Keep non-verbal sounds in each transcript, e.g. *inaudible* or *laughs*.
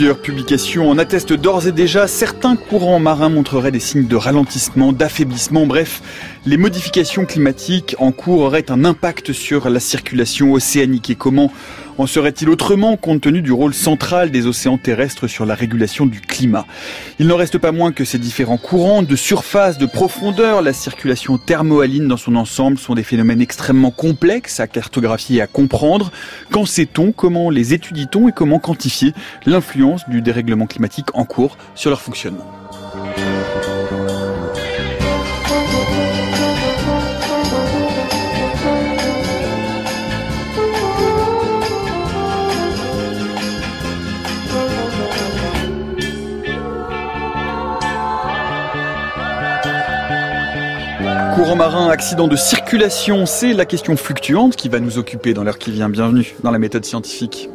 Plusieurs publications en attestent d'ores et déjà. Certains courants marins montreraient des signes de ralentissement, d'affaiblissement. Bref, les modifications climatiques en cours auraient un impact sur la circulation océanique. Et comment en serait-il autrement compte tenu du rôle central des océans terrestres sur la régulation du climat? Il n'en reste pas moins que ces différents courants de surface, de profondeur, la circulation thermohaline dans son ensemble sont des phénomènes extrêmement complexes à cartographier et à comprendre. Qu'en sait-on? Comment les étudie-t-on Et comment quantifier l'influence du dérèglement climatique en cours sur leur fonctionnement? Marin, accident de circulation, c'est la question fluctuante qui va nous occuper dans l'heure qui vient. Bienvenue dans la méthode scientifique.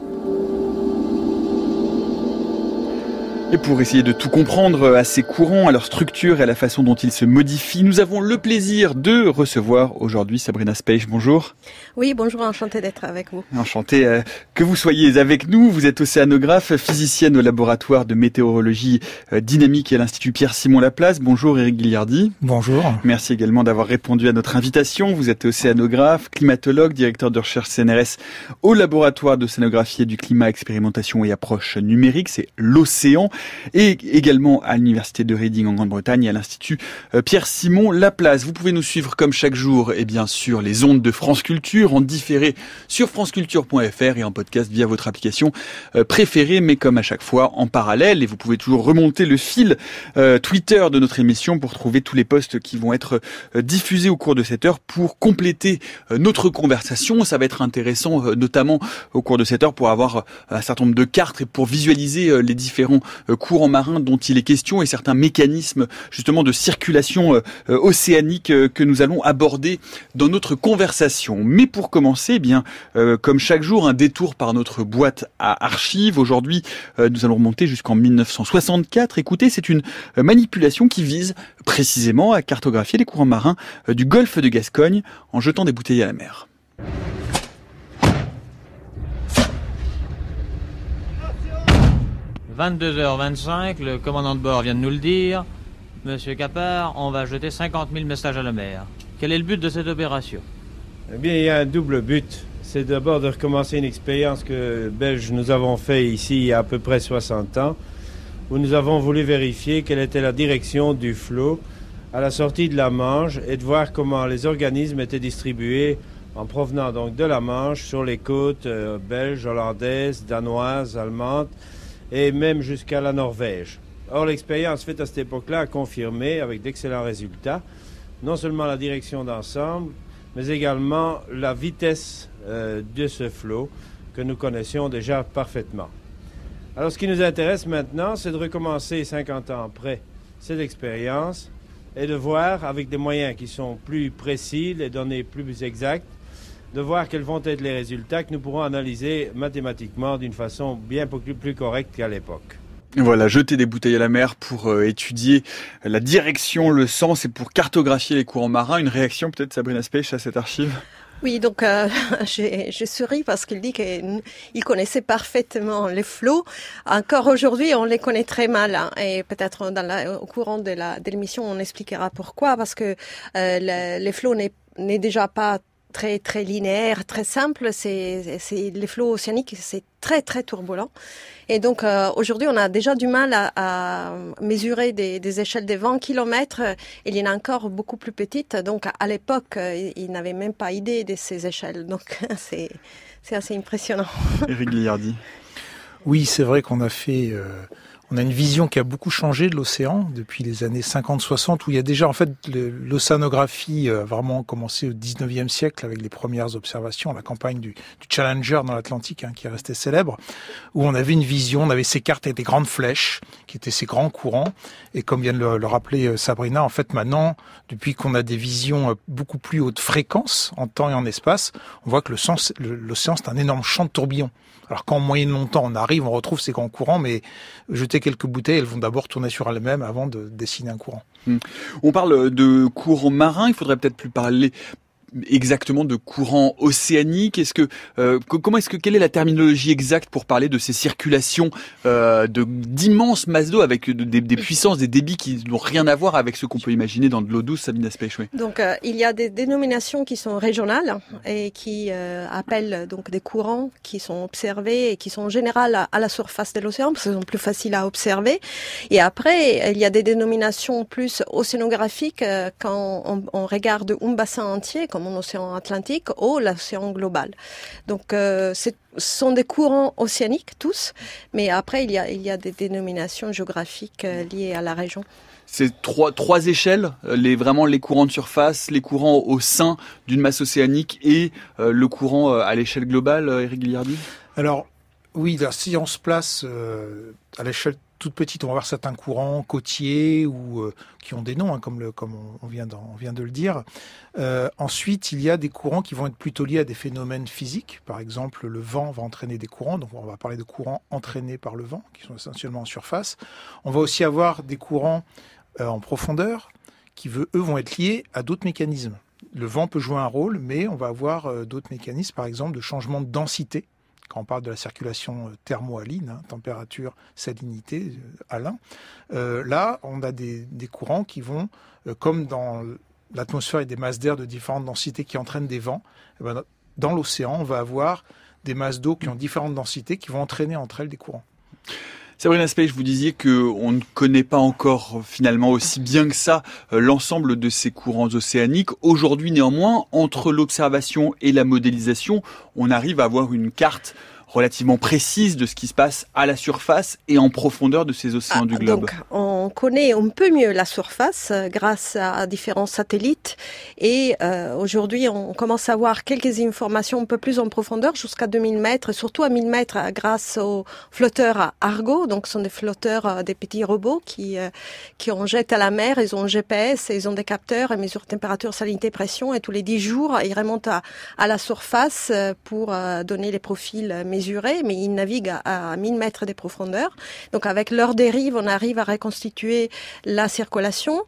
Et pour essayer de tout comprendre à ces courants, à leur structure et à la façon dont ils se modifient, nous avons le plaisir de recevoir aujourd'hui Sabrina Speich. Bonjour. Oui, bonjour, enchanté d'être avec vous. Enchanté euh, que vous soyez avec nous. Vous êtes océanographe, physicienne au laboratoire de météorologie euh, dynamique à l'Institut Pierre-Simon Laplace. Bonjour Eric Guilliardi. Bonjour. Merci également d'avoir répondu à notre invitation. Vous êtes océanographe, climatologue, directeur de recherche CNRS au laboratoire d'océanographie et du climat, expérimentation et approche numérique. C'est l'océan et également à l'université de Reading en Grande-Bretagne et à l'institut euh, Pierre-Simon Laplace. Vous pouvez nous suivre comme chaque jour et bien sûr les ondes de France Culture en différé sur franceculture.fr et en podcast via votre application euh, préférée mais comme à chaque fois en parallèle et vous pouvez toujours remonter le fil euh, Twitter de notre émission pour trouver tous les posts qui vont être diffusés au cours de cette heure pour compléter notre conversation. Ça va être intéressant notamment au cours de cette heure pour avoir un certain nombre de cartes et pour visualiser les différents courants marins dont il est question et certains mécanismes justement de circulation euh, euh, océanique euh, que nous allons aborder dans notre conversation. Mais pour commencer, eh bien comme chaque jour, un détour par notre boîte à archives. Aujourd'hui, nous allons remonter jusqu'en 1964. Écoutez, c'est une manipulation qui vise précisément à cartographier les courants marins du golfe de Gascogne en jetant des bouteilles à la mer. 22h25, le commandant de bord vient de nous le dire. Monsieur Capard, on va jeter 50 000 messages à la mer. Quel est le but de cette opération? Eh bien, il y a un double but. C'est d'abord de recommencer une expérience que Belges nous avons fait ici il y a à peu près 60 ans, où nous avons voulu vérifier quelle était la direction du flot à la sortie de la Manche et de voir comment les organismes étaient distribués en provenant donc de la Manche sur les côtes euh, belges, hollandaises, danoises, allemandes et même jusqu'à la Norvège. Or, l'expérience faite à cette époque-là a confirmé, avec d'excellents résultats, non seulement la direction d'ensemble, mais également la vitesse euh, de ce flot que nous connaissions déjà parfaitement. Alors, ce qui nous intéresse maintenant, c'est de recommencer 50 ans après cette expérience et de voir, avec des moyens qui sont plus précis, les données plus exactes, de voir quels vont être les résultats que nous pourrons analyser mathématiquement d'une façon bien plus, plus correcte qu'à l'époque. Voilà, jeter des bouteilles à la mer pour euh, étudier la direction, le sens et pour cartographier les courants marins. Une réaction peut-être, Sabrina Speich, à cette archive? Oui, donc euh, *laughs* je, souris parce qu'il dit qu'il connaissait parfaitement les flots. Encore aujourd'hui, on les connaît très mal hein, et peut-être au courant de l'émission, on expliquera pourquoi parce que euh, les flots n'est déjà pas très très linéaire, très simple. C'est les flots océaniques, c'est très très turbulent. Et donc euh, aujourd'hui, on a déjà du mal à, mesurer des, échelles de 20 km. Il y en a encore beaucoup plus petites. Donc à l'époque, euh, ils n'avaient même pas idée de ces échelles. Donc *laughs* c'est assez impressionnant. Eric Liardi. Oui, c'est vrai qu'on a fait euh, on a une vision qui a beaucoup changé de l'océan depuis les années 50-60, où il y a déjà en fait l'océanographie a vraiment commencé au 19e siècle avec les premières observations, la campagne du, Challenger dans l'Atlantique, hein, qui est restée célèbre, où on avait une vision, on avait ces cartes avec des grandes flèches, qui étaient ces grands courants, et comme vient de le, rappeler euh, Sabrina, en fait maintenant, depuis qu'on a des visions euh, beaucoup plus haute fréquence en temps et en espace, on voit que l'océan c'est un énorme champ de tourbillons. Alors qu'en moyenne longtemps, on arrive, on retrouve ces grands courants, mais jeter quelques bouteilles, elles vont d'abord tourner sur elles-mêmes avant de dessiner un courant. Hmm. On parle de courants marins, il faudrait peut-être plus parler exactement de courant océanique? Est-ce que euh, comment est-ce que quelle est la terminologie exacte pour parler de ces circulations euh, de d'immenses masses d'eau avec des, puissances, des débits qui n'ont rien à voir avec ce qu'on peut imaginer dans de l'eau douce, Sabine Aspect Donc euh, il y a des dénominations qui sont régionales et qui euh, appellent donc des courants qui sont observés et qui sont en général à, à la surface de l'océan parce qu'ils sont plus faciles à observer. Et après il y a des dénominations plus océanographiques euh, quand on, on regarde un bassin entier comme en océan Atlantique ou l'océan global. Donc, euh, ce sont des courants océaniques tous, mais après, il y a, il y a des dénominations géographiques euh, liées à la région. C'est trois, trois échelles, euh, les, vraiment les courants de surface, les courants au sein d'une masse océanique et euh, le courant euh, à l'échelle globale, Eric Guillardi? Alors, oui, si on se place à l'échelle toute petite, on va voir certains courants côtiers ou euh, qui ont des noms, hein, comme, on, vient de le dire. Euh, ensuite, il y a des courants qui vont être plutôt liés à des phénomènes physiques. Par exemple, le vent va entraîner des courants, donc on va parler de courants entraînés par le vent, qui sont essentiellement en surface. On va aussi avoir des courants euh, en profondeur, qui eux vont être liés à d'autres mécanismes. Le vent peut jouer un rôle, mais on va avoir d'autres mécanismes, par exemple de changement de densité quand on parle de la circulation euh, thermohaline, hein, température, salinité, euh, euh, là, on a des, courants qui vont, comme dans l'atmosphère et des masses d'air de différentes densités qui entraînent des vents, eh ben, dans l'océan, on va avoir des masses d'eau qui ont différentes densités qui vont entraîner entre elles des courants. Sabrina Spey, vous disiez que on ne connaît pas encore finalement aussi bien que ça euh, l'ensemble de ces courants océaniques. Aujourd'hui, néanmoins, entre l'observation et la modélisation, on arrive à avoir une carte relativement précise de ce qui se passe à la surface et en profondeur de ces océans ah, du globe. Donc, on connaît un peu mieux la surface euh, grâce à différents satellites et euh, aujourd'hui, on commence à avoir quelques informations un peu plus en profondeur jusqu'à 2000 mètres, surtout à 1000 mètres grâce aux flotteurs Argo. Donc, ce sont des flotteurs, euh, des petits robots qui euh, qui on jette à la mer. Ils ont un GPS, ils ont des capteurs, ils mesurent température, salinité, pression et tous les 10 jours, ils remontent à, à la surface pour donner les profils mesurés, mais ils naviguent à, à 1000 mètres de profondeur. Donc avec leur dérive, on arrive à reconstituer la circulation.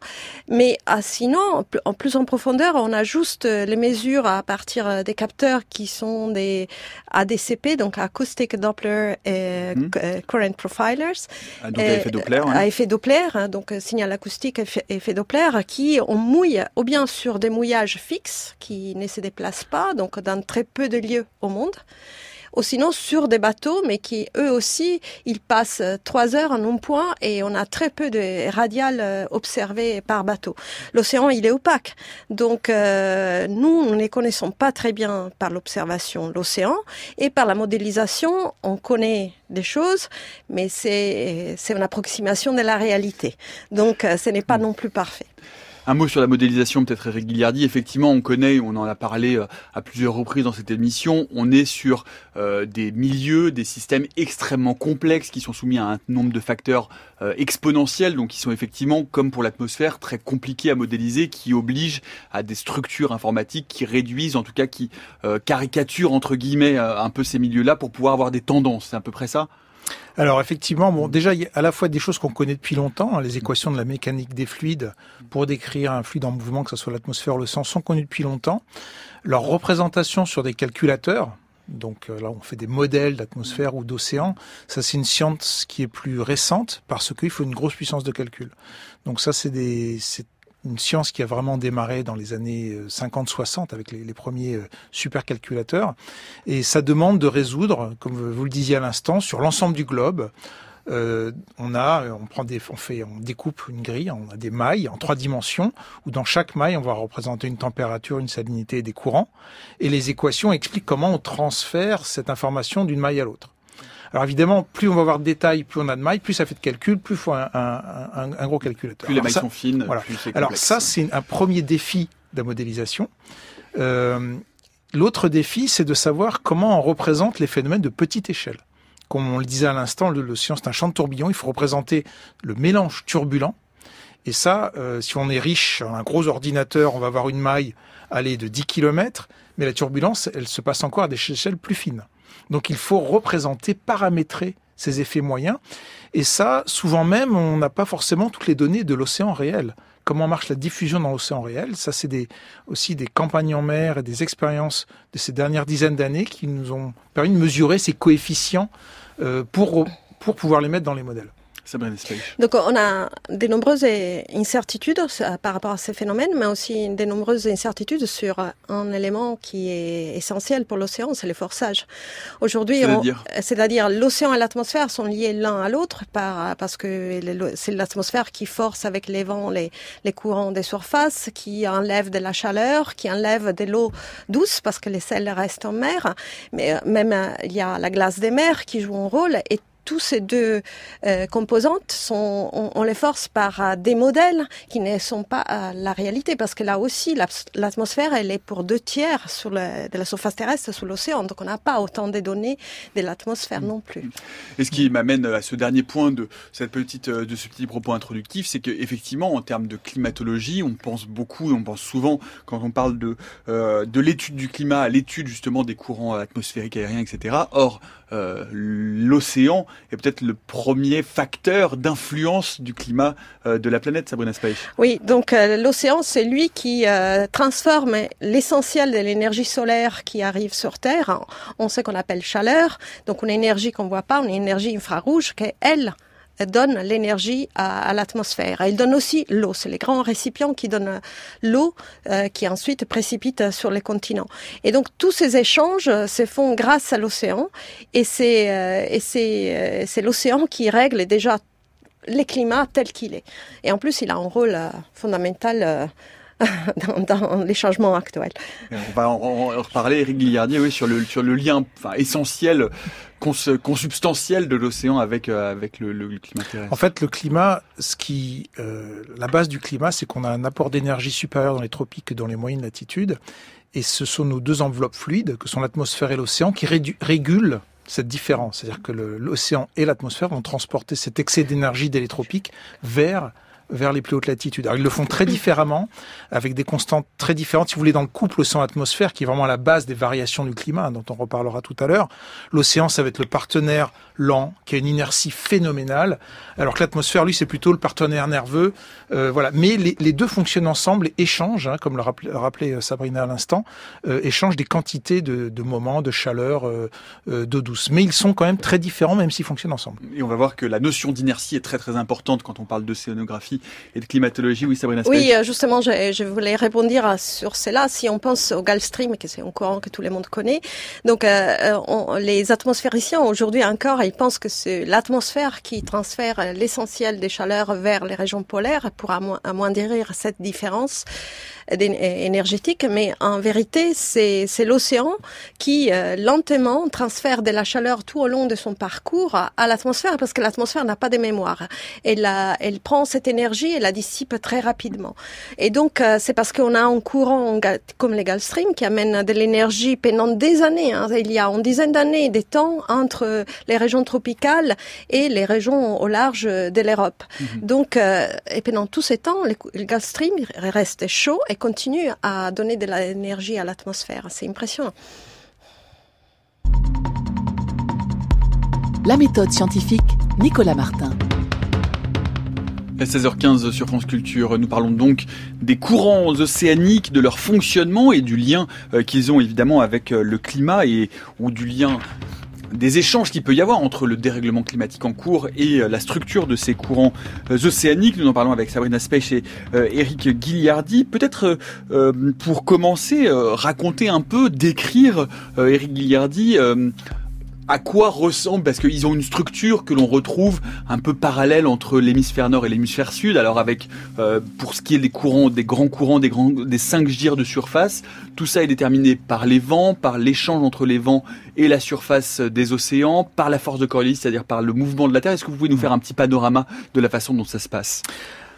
Mais ah, sinon, en plus en profondeur, on ajuste les mesures à partir des capteurs qui sont des ADCP, donc Acoustic Doppler et mmh. Current Profilers. Ah, donc à effet Doppler. À effet Doppler, hein, donc signal acoustique effet, effet Doppler, qui on mouille ou bien sur des mouillages fixes qui ne se déplacent pas, donc dans très peu de lieux au monde ou sinon sur des bateaux, mais qui eux aussi, ils passent trois heures en un point et on a très peu de radiales euh, observées par bateau. L'océan, il est opaque. Donc, euh, nous, nous ne connaissons pas très bien par l'observation l'océan et par la modélisation, on connaît des choses, mais c'est, c'est une approximation de la réalité. Donc, euh, ce n'est pas non plus parfait. Un mot sur la modélisation, peut-être Eric. Effectivement, on connaît, on en a parlé euh, à plusieurs reprises dans cette émission, on est sur euh, des milieux, des systèmes extrêmement complexes qui sont soumis à un nombre de facteurs euh, exponentiels, donc qui sont effectivement, comme pour l'atmosphère, très compliqués à modéliser, qui obligent à des structures informatiques qui réduisent, en tout cas qui euh, caricaturent, entre guillemets, un peu ces milieux-là pour pouvoir avoir des tendances. C'est à peu près ça? Alors effectivement, bon, déjà il y a à la fois des choses qu'on connaît depuis longtemps, hein, les équations de la mécanique des fluides pour décrire un fluide en mouvement, que ce soit l'atmosphère ou le sang, sont connues depuis longtemps. Leur représentation sur des calculateurs, donc euh, là on fait des modèles d'atmosphère ou d'océan, ça c'est une science qui est plus récente parce qu'il faut une grosse puissance de calcul. Donc ça c'est des une science qui a vraiment démarré dans les années 50-60 euh, avec les, premiers euh, supercalculateurs. Et ça demande de résoudre, comme vous le disiez à l'instant, sur l'ensemble du globe. Euh, on prend des, on on découpe une grille, on a des mailles en trois dimensions où dans chaque maille on va représenter une température, une salinité et des courants. Et les équations expliquent comment on transfère cette information d'une maille à l'autre. Alors évidemment, plus on va avoir de détails, plus on a de mailles, plus ça fait de calcul, plus il faut un, un, un, gros calculateur. Plus les mailles sont fines, voilà. plus c'est Alors ça, c'est un premier défi de la modélisation. Euh, L'autre défi, c'est de savoir comment on représente les phénomènes de petite échelle. Comme on le disait à l'instant, le, le science c'est un champ de tourbillon. Il faut représenter le mélange turbulent. Et ça, euh, si on est riche, un gros ordinateur, on va avoir une maille aller de 10 km, mais la turbulence, elle se passe encore à des échelles plus fines. Donc il faut représenter, paramétrer ces effets moyens. Et ça, souvent même, on n'a pas forcément toutes les données de l'océan réel. comment marche la diffusion dans l'océan réel? Ça, c'est aussi des campagnes en mer et des expériences de ces dernières dizaines d'années qui nous ont permis de mesurer ces coefficients euh, pour, pour pouvoir les mettre dans les modèles. Donc on a de nombreuses incertitudes par rapport à ces phénomènes, mais aussi de nombreuses incertitudes sur un élément qui est essentiel pour l'océan, c'est le forçage. Aujourd'hui, c'est-à-dire l'océan et l'atmosphère sont liés l'un à l'autre par, parce que c'est l'atmosphère qui force avec les vents les, les courants des surfaces, qui enlève de la chaleur, qui enlève de l'eau douce parce que les sels restent en mer, mais même il y a la glace des mers qui joue un rôle et tous ces deux euh, composantes sont, on, les force par euh, des modèles qui ne sont pas euh, la réalité, parce que là aussi, l'atmosphère, elle est pour deux tiers de la surface terrestre sous l'océan, donc on n'a pas autant de données de l'atmosphère non plus. Et ce qui m'amène à ce dernier point de cette petite, de ce petit propos introductif, c'est qu'effectivement, en termes de climatologie, on pense beaucoup, on pense souvent quand on parle de de l'étude du climat à l'étude justement des courants atmosphériques aériens, etc. Or, l'océan est peut-être le premier facteur d'influence du climat euh, de la planète, Sabrina Spaich. Oui, donc euh, l'océan, c'est lui qui euh, transforme l'essentiel de l'énergie solaire qui arrive sur Terre en ce qu'on appelle chaleur, donc une énergie qu'on voit pas, une énergie infrarouge qui, elle, donne l'énergie à, l'atmosphère. Il donne aussi l'eau. C'est les grands récipients qui donnent l'eau euh, qui ensuite précipite sur les continents. Et donc tous ces échanges se font grâce à l'océan et c'est euh, euh, l'océan qui règle déjà les climats tels qu'il est. Et en plus, il a un rôle fondamental *laughs* dans, les changements actuels. On va en, reparler, Eric Guillardier, oui, sur le, lien essentiel, consubstantiel de l'océan avec, euh, avec le, le, climat terrestre. En fait, le climat, ce qui, euh, la base du climat, c'est qu'on a un apport d'énergie supérieur dans les tropiques que dans les moyennes latitudes. Et ce sont nos deux enveloppes fluides, que sont l'atmosphère et l'océan, qui régulent cette différence. C'est-à-dire que l'océan et l'atmosphère vont transporter cet excès d'énergie des tropiques vers vers les plus hautes latitudes. Alors ils le font très différemment, avec des constantes très différentes. Si vous voulez, dans le couple océan-atmosphère, qui est vraiment la base des variations du climat, hein, dont on reparlera tout à l'heure, l'océan, ça va être le partenaire lent, qui a une inertie phénoménale, alors que l'atmosphère, lui, c'est plutôt le partenaire nerveux. Euh, voilà. Mais les, les, deux fonctionnent ensemble et échangent, hein, comme le rappelait, euh, Sabrina à l'instant, euh, échangent des quantités de, de moments, de chaleur, euh, euh, d'eau douce. Mais ils sont quand même très différents, même s'ils fonctionnent ensemble. Et on va voir que la notion d'inertie est très très importante quand on parle d'océanographie et de climatologie. Oui, Sabrina Oui, justement, je, je, voulais répondre sur cela. Si on pense au Gulf Stream, que c'est un courant que tout le monde connaît, donc on, les atmosphériciens aujourd'hui encore, ils pensent que c'est l'atmosphère qui transfère l'essentiel des chaleurs vers les régions polaires pour amoindrir cette différence énergétique, mais en vérité, c'est l'océan qui lentement transfère de la chaleur tout au long de son parcours à, l'atmosphère, parce que l'atmosphère n'a pas de mémoire. Elle, elle prend cette énergie et la dissipe très rapidement. Et donc, euh, c'est parce qu'on a un courant comme les Gulf Stream qui amène de l'énergie pendant des années. Hein. Il y a une dizaine d'années des temps entre les régions tropicales et les régions au large de l'Europe. Mhm. Donc, euh, et pendant tous ces temps, le, Gulf Stream reste chaud et continue à donner de l'énergie à l'atmosphère. C'est impressionnant. La méthode scientifique, Nicolas Martin. À 16h15 sur France Culture, nous parlons donc des courants océaniques, de leur fonctionnement et du lien euh, qu'ils ont évidemment avec euh, le climat et ou du lien des échanges qu'il peut y avoir entre le dérèglement climatique en cours et euh, la structure de ces courants océaniques. Nous en parlons avec Sabrina Speich et Eric Guilliardi. Peut-être pour commencer, raconter un peu, décrire, Eric Guilliardi, à quoi ressemble parce qu'ils ont une structure que l'on retrouve un peu parallèle entre l'hémisphère nord et l'hémisphère sud. Alors avec euh, pour ce qui est des courants, des grands courants, des grands, des cinq gyres de surface, tout ça est déterminé par les vents, par l'échange entre les vents et la surface des océans, par la force de Coriolis, c'est-à-dire par le mouvement de la Terre. Est-ce que vous pouvez nous faire un petit panorama de la façon dont ça se passe?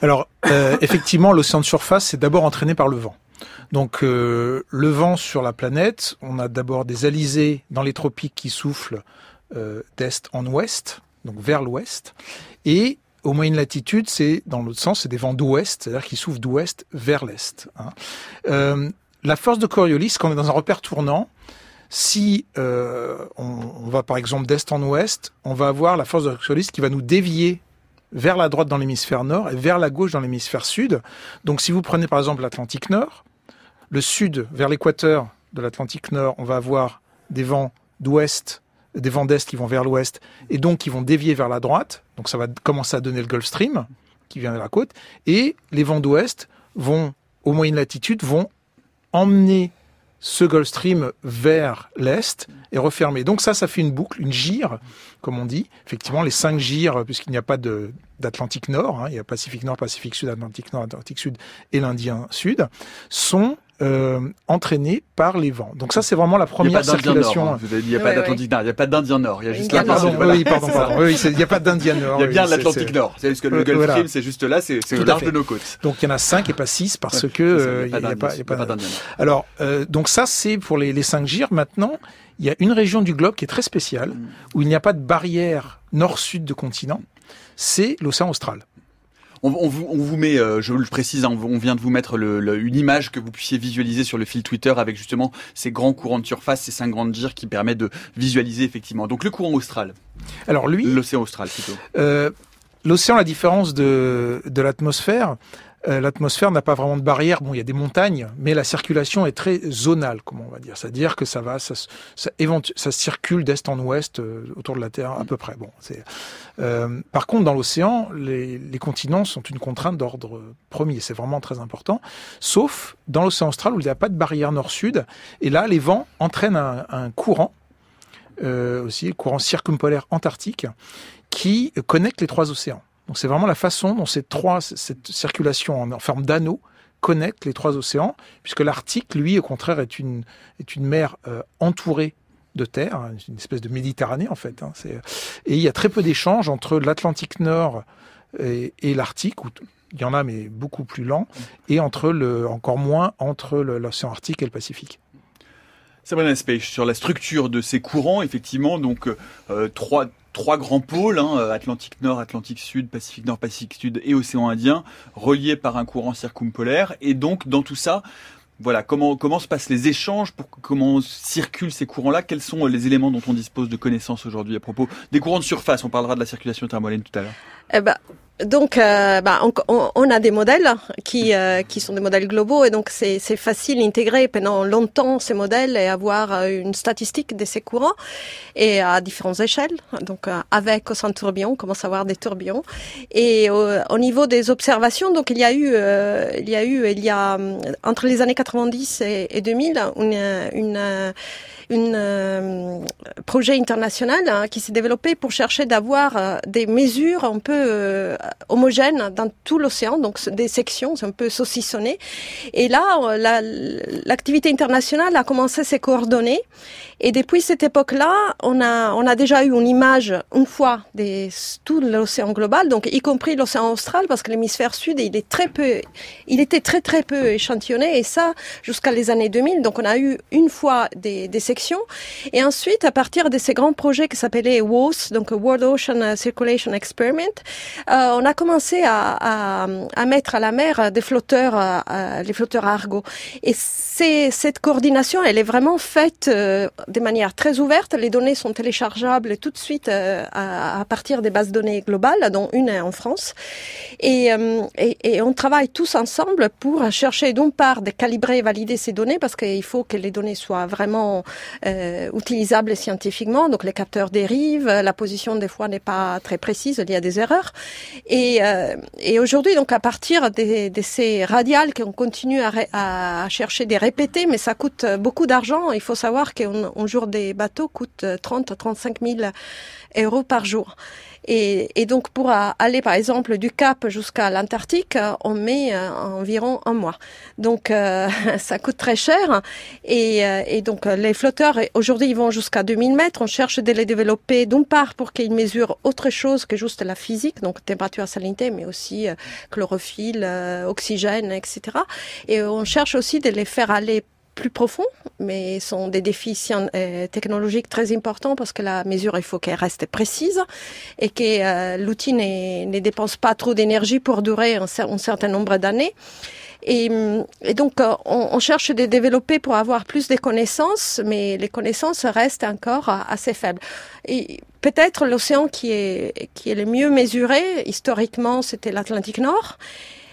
Alors euh, *coughs* effectivement, l'océan de surface c'est d'abord entraîné par le vent. Donc euh, le vent sur la planète, on a d'abord des alizés dans les tropiques qui soufflent euh, d'est en ouest, donc vers l'ouest, et aux moyennes latitudes, c'est dans l'autre sens, c'est des vents d'ouest, c'est-à-dire qui soufflent d'ouest vers l'est. Hein. Euh, la force de Coriolis, quand on est dans un repère tournant, si on, on, va par exemple d'est en ouest, on va avoir la force de Coriolis qui va nous dévier vers la droite dans l'hémisphère nord et vers la gauche dans l'hémisphère sud. Donc si vous prenez par exemple l'Atlantique nord, le sud vers l'équateur de l'Atlantique nord, on va avoir des vents d'ouest, des vents d'est qui vont vers l'ouest et donc qui vont dévier vers la droite. Donc ça va commencer à donner le Gulf Stream qui vient de la côte et les vents d'ouest vont aux moyennes latitudes vont emmener ce Gulf Stream vers l'est et refermer. Donc ça, ça fait une boucle, une gire, comme on dit. Effectivement, les cinq gires, puisqu'il n'y a pas d'Atlantique Nord, hein, il y a Pacifique Nord, Pacifique Sud, Atlantique Nord, Atlantique Sud et l'Indien Sud, sont euh, entraînés par les vents. Donc ça, c'est vraiment la première circulation. Nord, hein. Vous avez dit, il n'y a pas d'Atlantique Nord, il n'y a pas d'Indien Nord, il y a juste ah, pardon, oui, pardon, pardon. oui, il n'y a pas d'Indien Nord. Il y a bien l'Atlantique Nord. C'est juste que le Gulf Stream, c'est juste là, c'est le large de nos côtes. Donc il y en a cinq et pas six parce que il n'y a, pas, d'Indien Nord. Alors, euh, donc ça, c'est pour les, les cinq gires. Maintenant, il y a une région du globe qui est très spéciale, mm. où il n'y a pas de barrière nord-sud de continent. C'est l'océan austral. On, on, vous, on, vous, met, euh, je le précise, hein, on vient de vous mettre le, une image que vous puissiez visualiser sur le fil Twitter avec justement ces grands courants de surface, ces cinq grandes gires qui permettent de visualiser effectivement. Donc le courant austral. Alors lui, l'océan austral plutôt. Euh, L'océan, la différence de, de l'atmosphère, euh, l'atmosphère n'a pas vraiment de barrière. Bon, il y a des montagnes, mais la circulation est très zonale, comme on va dire. C'est-à-dire que ça va, ça, circule d'est en ouest euh, autour de la Terre à peu près. Bon. Euh, par contre, dans l'océan, les, continents sont une contrainte d'ordre premier. C'est vraiment très important. Sauf dans l'océan austral où il n'y a pas de barrière nord-sud. Et là, les vents entraînent un, un courant euh, aussi, le courant circumpolaire antarctique, qui connecte les trois océans. C'est vraiment la façon dont ces trois, cette circulation en, forme d'anneau connecte les trois océans, puisque l'Arctique, lui, au contraire, est une, est une mer euh, entourée de terre, hein, une espèce de Méditerranée en fait. Hein, et il y a très peu d'échanges entre l'Atlantique Nord et, et l'Arctique, où il y en a mais beaucoup plus lent, et entre le, encore moins entre l'océan Arctique et le Pacifique. Sabrina Spech, sur la structure de ces courants, effectivement, donc euh, trois, trois grands pôles, hein, euh, Atlantique Nord, Atlantique Sud, Pacifique Nord, Pacifique Sud et Océan Indien, reliés par un courant circumpolaire. Et donc, dans tout ça, voilà, comment, comment se passent les échanges, pour, comment circulent ces courants-là? Quels sont les éléments dont on dispose de connaissances aujourd'hui à propos des courants de surface? On parlera de la circulation thermohaline tout à l'heure. Eh ben, donc, euh, bah, on, on, a des modèles qui, euh, qui sont des modèles globaux et donc c'est facile d'intégrer pendant longtemps ces modèles et avoir euh, une statistique de ces courants et à différentes échelles. Donc, avec ou sans tourbillon, on commence à avoir des tourbillons. Et au, niveau des observations, donc il y a eu, il y a eu, il y a entre les années 90 et, et 2000 une, une un euh, projet international hein, qui s'est développé pour chercher d'avoir euh, des mesures un peu euh, homogènes dans tout l'océan, donc des sections un peu saucissonnées. Et là, l'activité internationale a commencé à se coordonner. Et depuis cette époque-là, on a, on a déjà eu une image une fois de tout l'océan global, donc y compris l'océan austral, parce que l'hémisphère sud, il est très peu, il était très très peu échantillonné, et ça jusqu'à les années 2000. Donc on a eu une fois des, des sections et ensuite, à partir de ces grands projets qui s'appelaient WOS, donc World Ocean Circulation Experiment, euh, on a commencé à, mettre à la mer des flotteurs, euh, les flotteurs Argo. Et cette coordination, elle est vraiment faite euh, de manière très ouverte. Les données sont téléchargeables tout de suite à, partir des bases données globales, dont une est en France. Et, et on travaille tous ensemble pour chercher d'une part de calibrer et valider ces données parce qu'il faut que les données soient vraiment euh, utilisables scientifiquement. Donc les capteurs dérivent, la position des fois n'est pas très précise, il y a des erreurs. Et, euh, et aujourd'hui, donc à partir de, de ces radiales qu'on continue à, à, chercher des répétés, mais ça coûte beaucoup d'argent. Il faut savoir qu'un jour des bateaux coûte 30 à 35 000 euros par jour. Et, donc pour aller par exemple du Cap jusqu'à l'Antarctique, on met euh, environ un mois. Donc euh, *laughs* ça coûte très cher. Et, euh, et donc les flotteurs aujourd'hui ils vont jusqu'à 2000 mètres. On cherche de les développer d'une part pour qu'ils mesurent autre chose que juste la physique, donc température, salinité, mais aussi chlorophylle, oxygène, etc. Et on cherche aussi de les faire aller plus profonds, mais sont des défis euh, technologiques très importants parce que la mesure, il faut qu'elle reste précise et que euh, l'outil ne dépense pas trop d'énergie pour durer un, certain nombre d'années. Et, donc, euh, on, cherche de développer pour avoir plus de connaissances, mais les connaissances restent encore assez faibles. Et peut-être l'océan qui est, qui est le mieux mesuré, historiquement, c'était l'Atlantique Nord.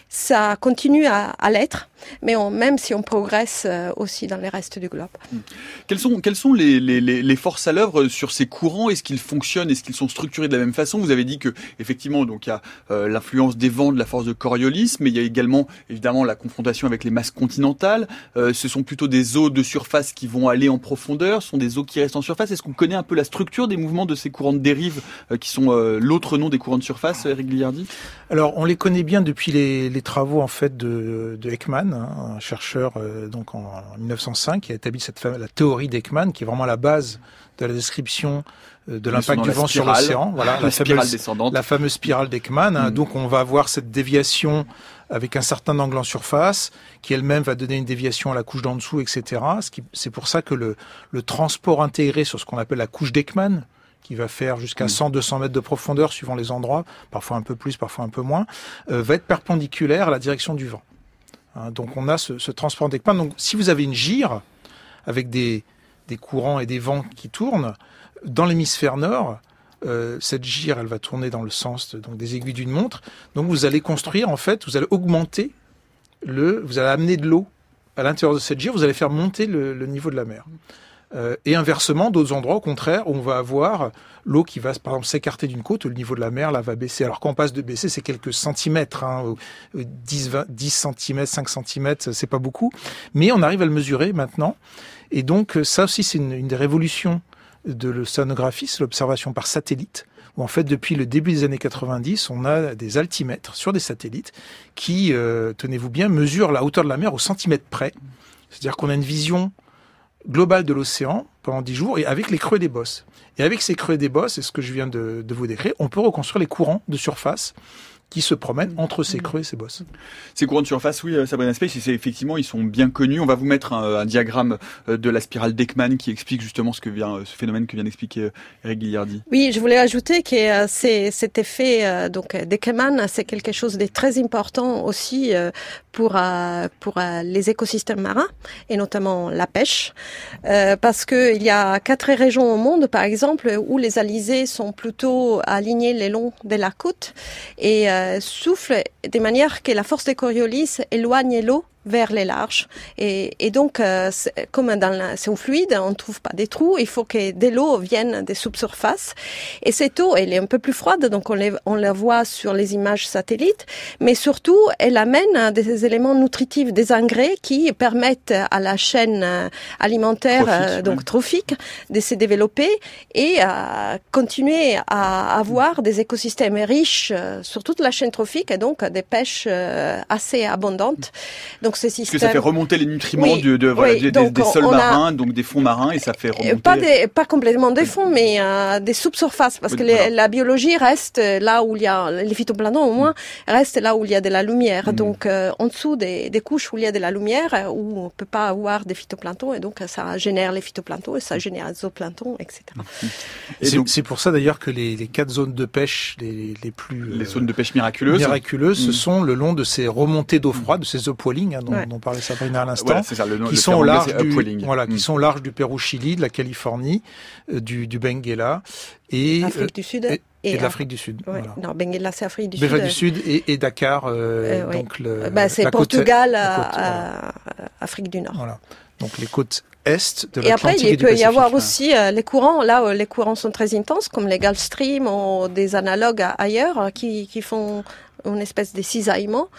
Ça continue à, à l'être mais on, même si on progresse euh, aussi dans les restes du globe. Hmm. Quelles sont, quelles sont les, les, les forces à l'œuvre sur ces courants? Est-ce qu'ils fonctionnent? Est-ce qu'ils sont structurés de la même façon? Vous avez dit que effectivement, donc il y a euh, l'influence des vents, de la force de Coriolis, mais il y a également évidemment la confrontation avec les masses continentales. Euh, ce sont plutôt des eaux de surface qui vont aller en profondeur, ce sont des eaux qui restent en surface. Est-ce qu'on connaît un peu la structure des mouvements de ces courants de dérive qui sont l'autre nom des courants de surface, Eric Gliardi Alors, on les connaît bien depuis les, les travaux en fait de, de Ekman Hein, un chercheur euh, donc en 1905 qui a établi cette la théorie d'Ekman, qui est vraiment la base de la description euh, de l'impact du vent sur l'océan. Voilà, la, spirale descendante. La fameuse spirale d'Ekman. Hein. Mm. Donc on va avoir cette déviation avec un certain angle en surface, qui elle-même va donner une déviation à la couche d'en dessous, etc. C'est pour ça que le, le, transport intégré sur ce qu'on appelle la couche d'Ekman, qui va faire jusqu'à 100-200 mm. mètres de profondeur suivant les endroits, parfois un peu plus, parfois un peu moins, euh, va être perpendiculaire à la direction du vent. Hein, donc on a ce, transport d'Ekman. Donc si vous avez une gire avec des, courants et des vents qui tournent, dans l'hémisphère nord, euh, cette gire, elle va tourner dans le sens donc des aiguilles d'une montre. Donc vous allez construire, en fait, vous allez augmenter le, vous allez amener de l'eau à l'intérieur de cette gire, vous allez faire monter le niveau de la mer. Euh, et inversement, d'autres endroits, au contraire, où on va avoir l'eau qui va, par exemple, s'écarter d'une côte, le niveau de la mer là va baisser. Alors quand on passe de baisser, c'est quelques centimètres, hein, 10, 20, 10 centimètres, 5 centimètres, c'est pas beaucoup, mais on arrive à le mesurer maintenant. Et donc ça aussi, c'est une, des révolutions de l'océanographie, c'est l'observation par satellite où en fait depuis le début des années 90, on a des altimètres sur des satellites qui, euh, tenez-vous bien, mesurent la hauteur de la mer au centimètre près. C'est-à-dire qu'on a une vision global de l'océan pendant 10 jours et avec les creux des bosses. Et avec ces creux des bosses, et ce que je viens de, de vous décrire, on peut reconstruire les courants de surface qui se promènent entre ces creux et ces bosses. Ces courants de surface, oui, euh, Sabrina Space, c'est effectivement, ils sont bien connus. On va vous mettre un, diagramme euh, de la spirale d'Ekman qui explique justement ce que vient, ce phénomène que vient d'expliquer euh, Eric Guillardi. Oui, je voulais ajouter que c'est cet effet donc d'Ekman, c'est quelque chose de très important aussi pour pour les écosystèmes marins et notamment la pêche, parce que il y a quatre régions au monde, par exemple, où les alizés sont plutôt alignés le long de la côte et euh, souffle de manière que la force de Coriolis éloigne l'eau vers les larges. Et, et donc, euh, comme dans c'est un fluide, on ne trouve pas des trous, il faut que de l'eau vienne des subsurfaces. Et cette eau, elle est un peu plus froide, donc on, les, on la voit sur les images satellites, mais surtout, elle amène des éléments nutritifs, des engrais qui permettent à la chaîne euh, alimentaire, euh, donc trophique, de se développer et à continuer à avoir des écosystèmes riches sur toute la chaîne trophique et donc des pêches assez abondantes. Donc parce que ça fait remonter les nutriments de, des, sols marins, donc des fonds marins, et ça fait remonter... Pas, des, pas complètement des fonds, mais euh, des subsurfaces, parce que la biologie reste là où il y a, les phytoplanctons au moins, mm. reste là où il y a de la lumière. Mm. Donc euh, en dessous des, des, couches où il y a de la lumière, euh, où on peut pas avoir des phytoplanctons, et donc ça génère les phytoplanctons, et ça génère les zooplanctons, etc. Mm. c'est pour ça d'ailleurs que les, les, quatre zones de pêche les, les plus... Les zones de pêche miraculeuses. Miraculeuses, ce sont le long de ces remontées d'eau froide, de ces upwelling, hein, dont, parlait Sabrina à l'instant, qui sont au large du, voilà, qui mm. sont au large du Pérou-Chili, de la Californie, euh, du, du Benguela et Afrique du Sud. Et, et, de l'Afrique du Sud. Ouais. Voilà. Non, Benguela, c'est Afrique du Benguela Sud. du Sud et, et Dakar, euh, euh, donc le. Bah, c'est Portugal, côte, à, à, Afrique du Nord. Voilà. Donc les côtes est de Et après, il peut y avoir aussi euh, les courants, là où les courants sont très intenses, comme les Gulf Stream ou des analogues ailleurs qui, qui font une espèce de cisaillement.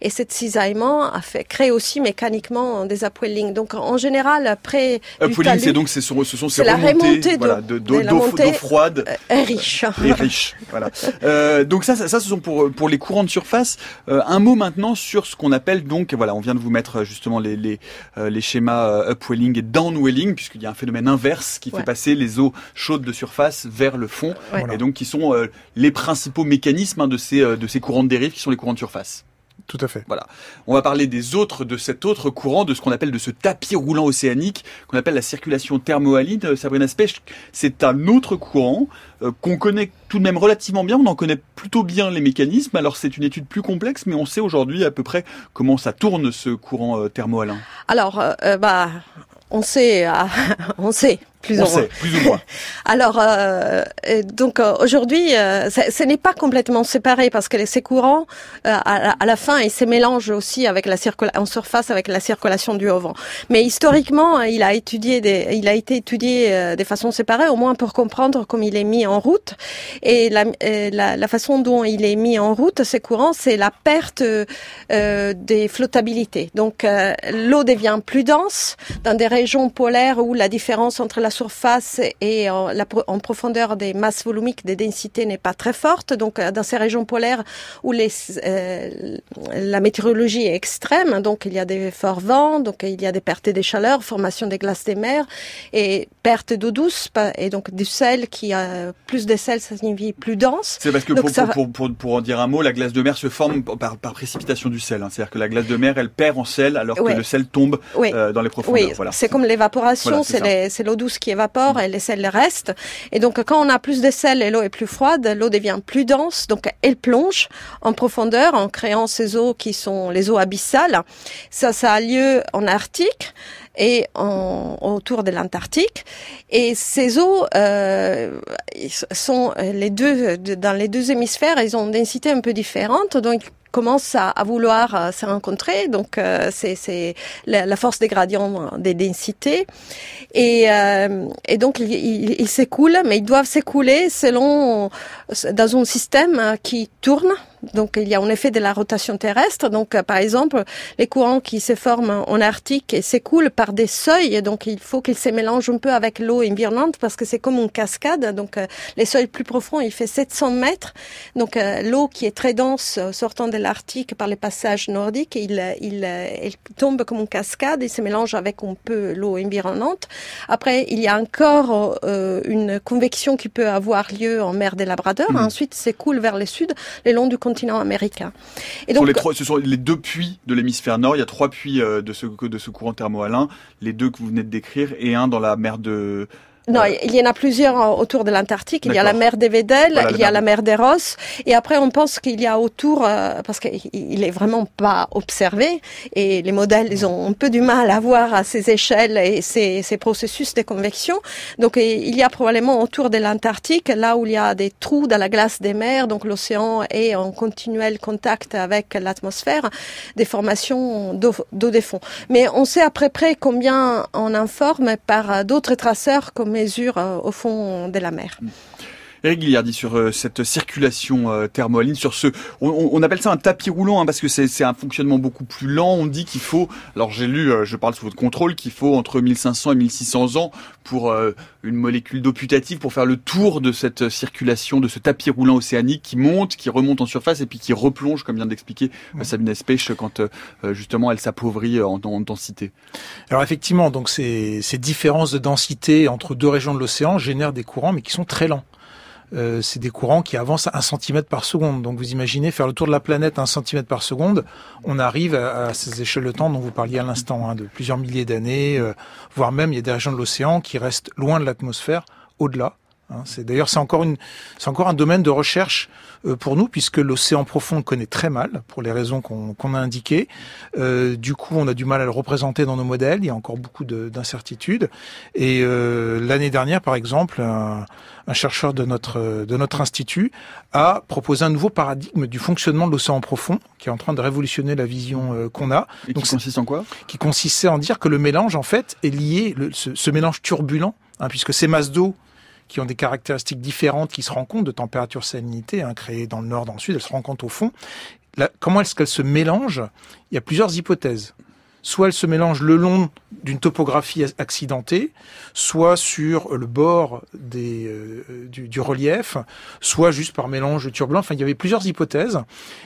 Et cette cisaillement a fait créer aussi mécaniquement des upwellings. Donc en général, après upwelling, c'est donc ce sont, ce sont ces remontées voilà, d'eau froide euh, riche. *laughs* Et riche. voilà. Euh, donc ça, ça, ça, ce sont pour pour les courants de surface. Euh, un mot maintenant sur ce qu'on appelle donc voilà, on vient de vous mettre justement les les, euh, les schémas upwelling et downwelling puisqu'il y a un phénomène inverse qui fait passer les eaux chaudes de surface vers le fond et donc qui sont les principaux mécanismes hein, de ces de ces courants de dérive qui sont les courants de surface. Tout à fait. Voilà. On va parler des autres, de cet autre courant, de ce qu'on appelle de ce tapis roulant océanique, qu'on appelle la circulation thermohaline. Euh, Sabrina Spech, c'est un autre courant euh, qu'on connaît tout de même relativement bien. On en connaît plutôt bien les mécanismes. Alors c'est une étude plus complexe, mais on sait aujourd'hui à peu près comment ça tourne ce courant euh, thermohalin. Alors, bah, on sait, *laughs* on sait plus On ou moins. sait, plus ou moins. *laughs* Alors, euh, euh, donc euh, aujourd'hui, euh, ce n'est pas complètement séparé parce que les- ces courants, euh, à, la- à la fin, ils se mélangent aussi avec la en surface avec la circulation du haut vent. Mais historiquement, il a étudié, des, il a été étudié euh, de façon séparée, au moins pour comprendre comment il est mis en route. Et la, euh, la, la façon dont il est mis en route, ces courants, c'est la perte euh, des flottabilités. Donc, euh, l'eau devient plus dense dans des régions polaires où la différence entre la surface et en, la, pro- en profondeur des masses volumiques, des densités n'est pas très forte. Donc, euh, dans ces régions polaires où les, euh, la météorologie est extrême, donc il y a des forts vents, donc il y a des pertes des chaleurs, formation des glaces des mers et perte d'eau douce et donc du sel qui a plus de sel, ça signifie plus dense. C'est parce que Donc pour, ça pour, pour, pour, en dire un mot, la glace de mer se forme par, par précipitation du sel. hein. C'est-à-dire que la glace de mer, elle perd en sel alors que le sel tombe Oui. euh, dans les profondeurs. Oui, voilà. c'est comme l'évaporation, Voilà, c'est c'est ça. Qui évapore et les sels restent. Et donc quand on a plus de sel et l'eau est plus froide, l'eau devient plus dense, donc elle plonge en profondeur en créant ces eaux qui sont les eaux abyssales. Ça, ça a lieu en Arctique et en, autour de l'Antarctique. Et ces eaux euh, sont les deux dans les deux hémisphères, ils ont une densité un peu différente, donc commencent à, à vouloir euh, se rencontrer. Donc euh, c'est la, la force des gradients des densités. Et, euh, et donc ils, ils s'écoulent, mais ils doivent s'écouler selon dans un système euh, qui tourne. Donc il y a en effet de la rotation terrestre. Donc euh, par exemple, les courants qui se forment en Arctique s'écoulent par des seuils. Donc il faut qu'ils se mélangent un peu avec l'eau environnante parce que c'est comme une cascade. Donc euh, les seuils plus profonds, il fait 700 mètres. Donc euh, l'eau qui est très dense sortant de l'Arctique par les passages nordiques, il, il, il tombe comme une cascade et se mélange avec un peu l'eau environnante. Après, il y a encore euh, une convection qui peut avoir lieu en mer des Labradors. Mhm. Ensuite, s'écoule vers le sud, le long du continent américain. Ce Et sont donc, les trois- ce sont les deux puits de l'hémisphère nord. Il y a trois puits euh, de ce, de ce courant thermohalin, les deux que vous venez de décrire, et un dans la mer de... Non, Euh, il y en a plusieurs euh, autour de l'Antarctique. Il y a la mer des Voilà, la il y a la mer des Ross, et après on pense qu'il y a autour, euh, parce qu'il il est vraiment pas observé, et les modèles ils ont un peu du mal à voir à ces échelles et ces, ces processus de convection. Donc il y a probablement autour de l'Antarctique, là où il y a des trous dans la glace des mers, donc l'océan est en continuel contact avec l'atmosphère, des formations d'eau des fonds. Mais on sait à peu près combien on informe par d'autres traceurs qu'on mesure euh, au fond de la mer. Eric Guillardi sur euh, cette circulation euh, thermohaline, sur ce, on, on- appelle ça un tapis roulant hein, parce que c'est un fonctionnement beaucoup plus lent. On dit qu'il faut, alors j'ai lu, euh, je parle sous votre contrôle, qu'il faut entre 1500 et 1600 ans pour euh, une molécule d'eau putative pour faire le tour de cette circulation, de ce tapis roulant océanique qui monte, qui remonte en surface et puis qui replonge, comme vient d'expliquer euh, Sabine Espèche, quand euh, justement elle s'appauvrit en, en densité. Alors effectivement, donc ces, ces différences de densité entre deux régions de l'océan génèrent des courants, mais qui sont très lents. Euh, c'est des courants qui avancent 1 cm par seconde. Donc vous imaginez faire le tour de la planète 1 cm par seconde, on arrive à, à ces échelles de temps dont vous parliez à l'instant, hein, de plusieurs milliers d'années, euh, voire même il y a des régions de l'océan qui restent loin de l'atmosphère, au-delà. Hein. c'est d'ailleurs c'est encore une c'est encore un domaine de recherche euh, pour nous puisque l'océan profond on connaît très mal pour les raisons qu'on a indiquées. Euh, du coup, on a du mal à le représenter dans nos modèles. Il y a encore beaucoup de- d'incertitudes. Et euh, l'année dernière, par exemple, un, un chercheur de notre de notre institut a proposé un nouveau paradigme du fonctionnement de l'océan profond, qui est en train de révolutionner la vision euh, qu'on a, Et Donc qui consiste en quoi? qui consistait en dire que le mélange, en fait, est lié, le- ce, ce mélange turbulent, hein, puisque ces masses d'eau qui ont des caractéristiques différentes, qui se rencontrent de température, salinité, hein, créées dans le nord, dans le sud, elles se rencontrent au fond. Comment est-ce qu'elles se mélangent? Il y a plusieurs hypothèses. Soit elles se mélangent le long d'une topographie accidentée, soit sur le bord euh, du, relief, soit juste par mélange turbulent. Enfin, il y avait plusieurs hypothèses.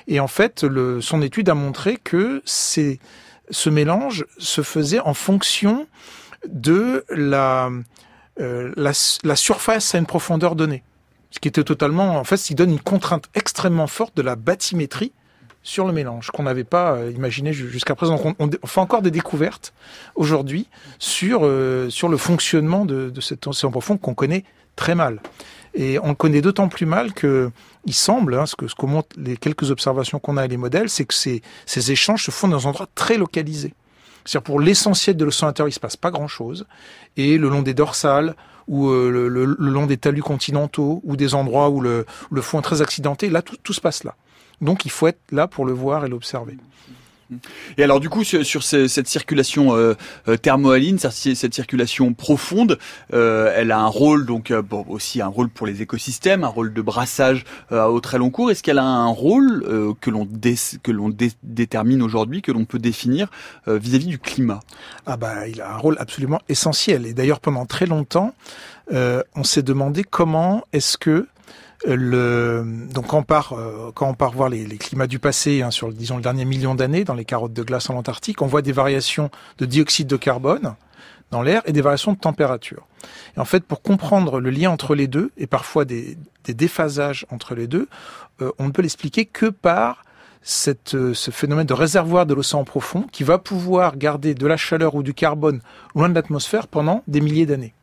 Et en fait, son étude a montré que ce mélange se faisait en fonction de la, euh, la, surface à une profondeur donnée. Ce qui était totalement, en fait, qui donne une contrainte extrêmement forte de la bathymétrie sur le mélange qu'on n'avait pas euh, imaginé ju- jusqu'à présent. On, fait encore des découvertes aujourd'hui sur euh, sur le fonctionnement de, de cet océan profond qu'on connaît très mal. Et on le connaît d'autant plus mal que il semble, hein, ce que ce les quelques observations qu'on a et les modèles, c'est que ces, ces échanges se font dans un endroit très localisé. C'est-à-dire pour l'essentiel de l'océan intérieur, il se passe pas grand-chose. Et le long des dorsales, ou euh, le, long des talus continentaux, ou des endroits où le, le fond est très accidenté, là, tout, tout se passe là. Donc il faut être là pour le voir et l'observer. Et alors du coup sur, sur cette circulation euh, euh thermohaline, cette circulation profonde, euh, elle a un rôle donc euh, bon, aussi un rôle pour les écosystèmes, un rôle de brassage euh, au très long cours. Est-ce qu'elle a un rôle que l'on que l'on détermine aujourd'hui, que l'on peut définir vis-à-vis -vis du climat? Ah bah il a un rôle absolument essentiel. Et d'ailleurs pendant très longtemps, on s'est demandé comment est-ce que donc quand on part, euh, quand on part voir les, climats du passé, hein, sur disons le dernier million d'années, dans les carottes de glace en Antarctique, on voit des variations de dioxyde de carbone dans l'air et des variations de température. Et en fait, pour comprendre le lien entre les deux et parfois des, déphasages entre les deux, euh, on ne peut l'expliquer que par euh, ce phénomène de réservoir de l'océan profond qui va pouvoir garder de la chaleur ou du carbone loin de l'atmosphère pendant des milliers d'années.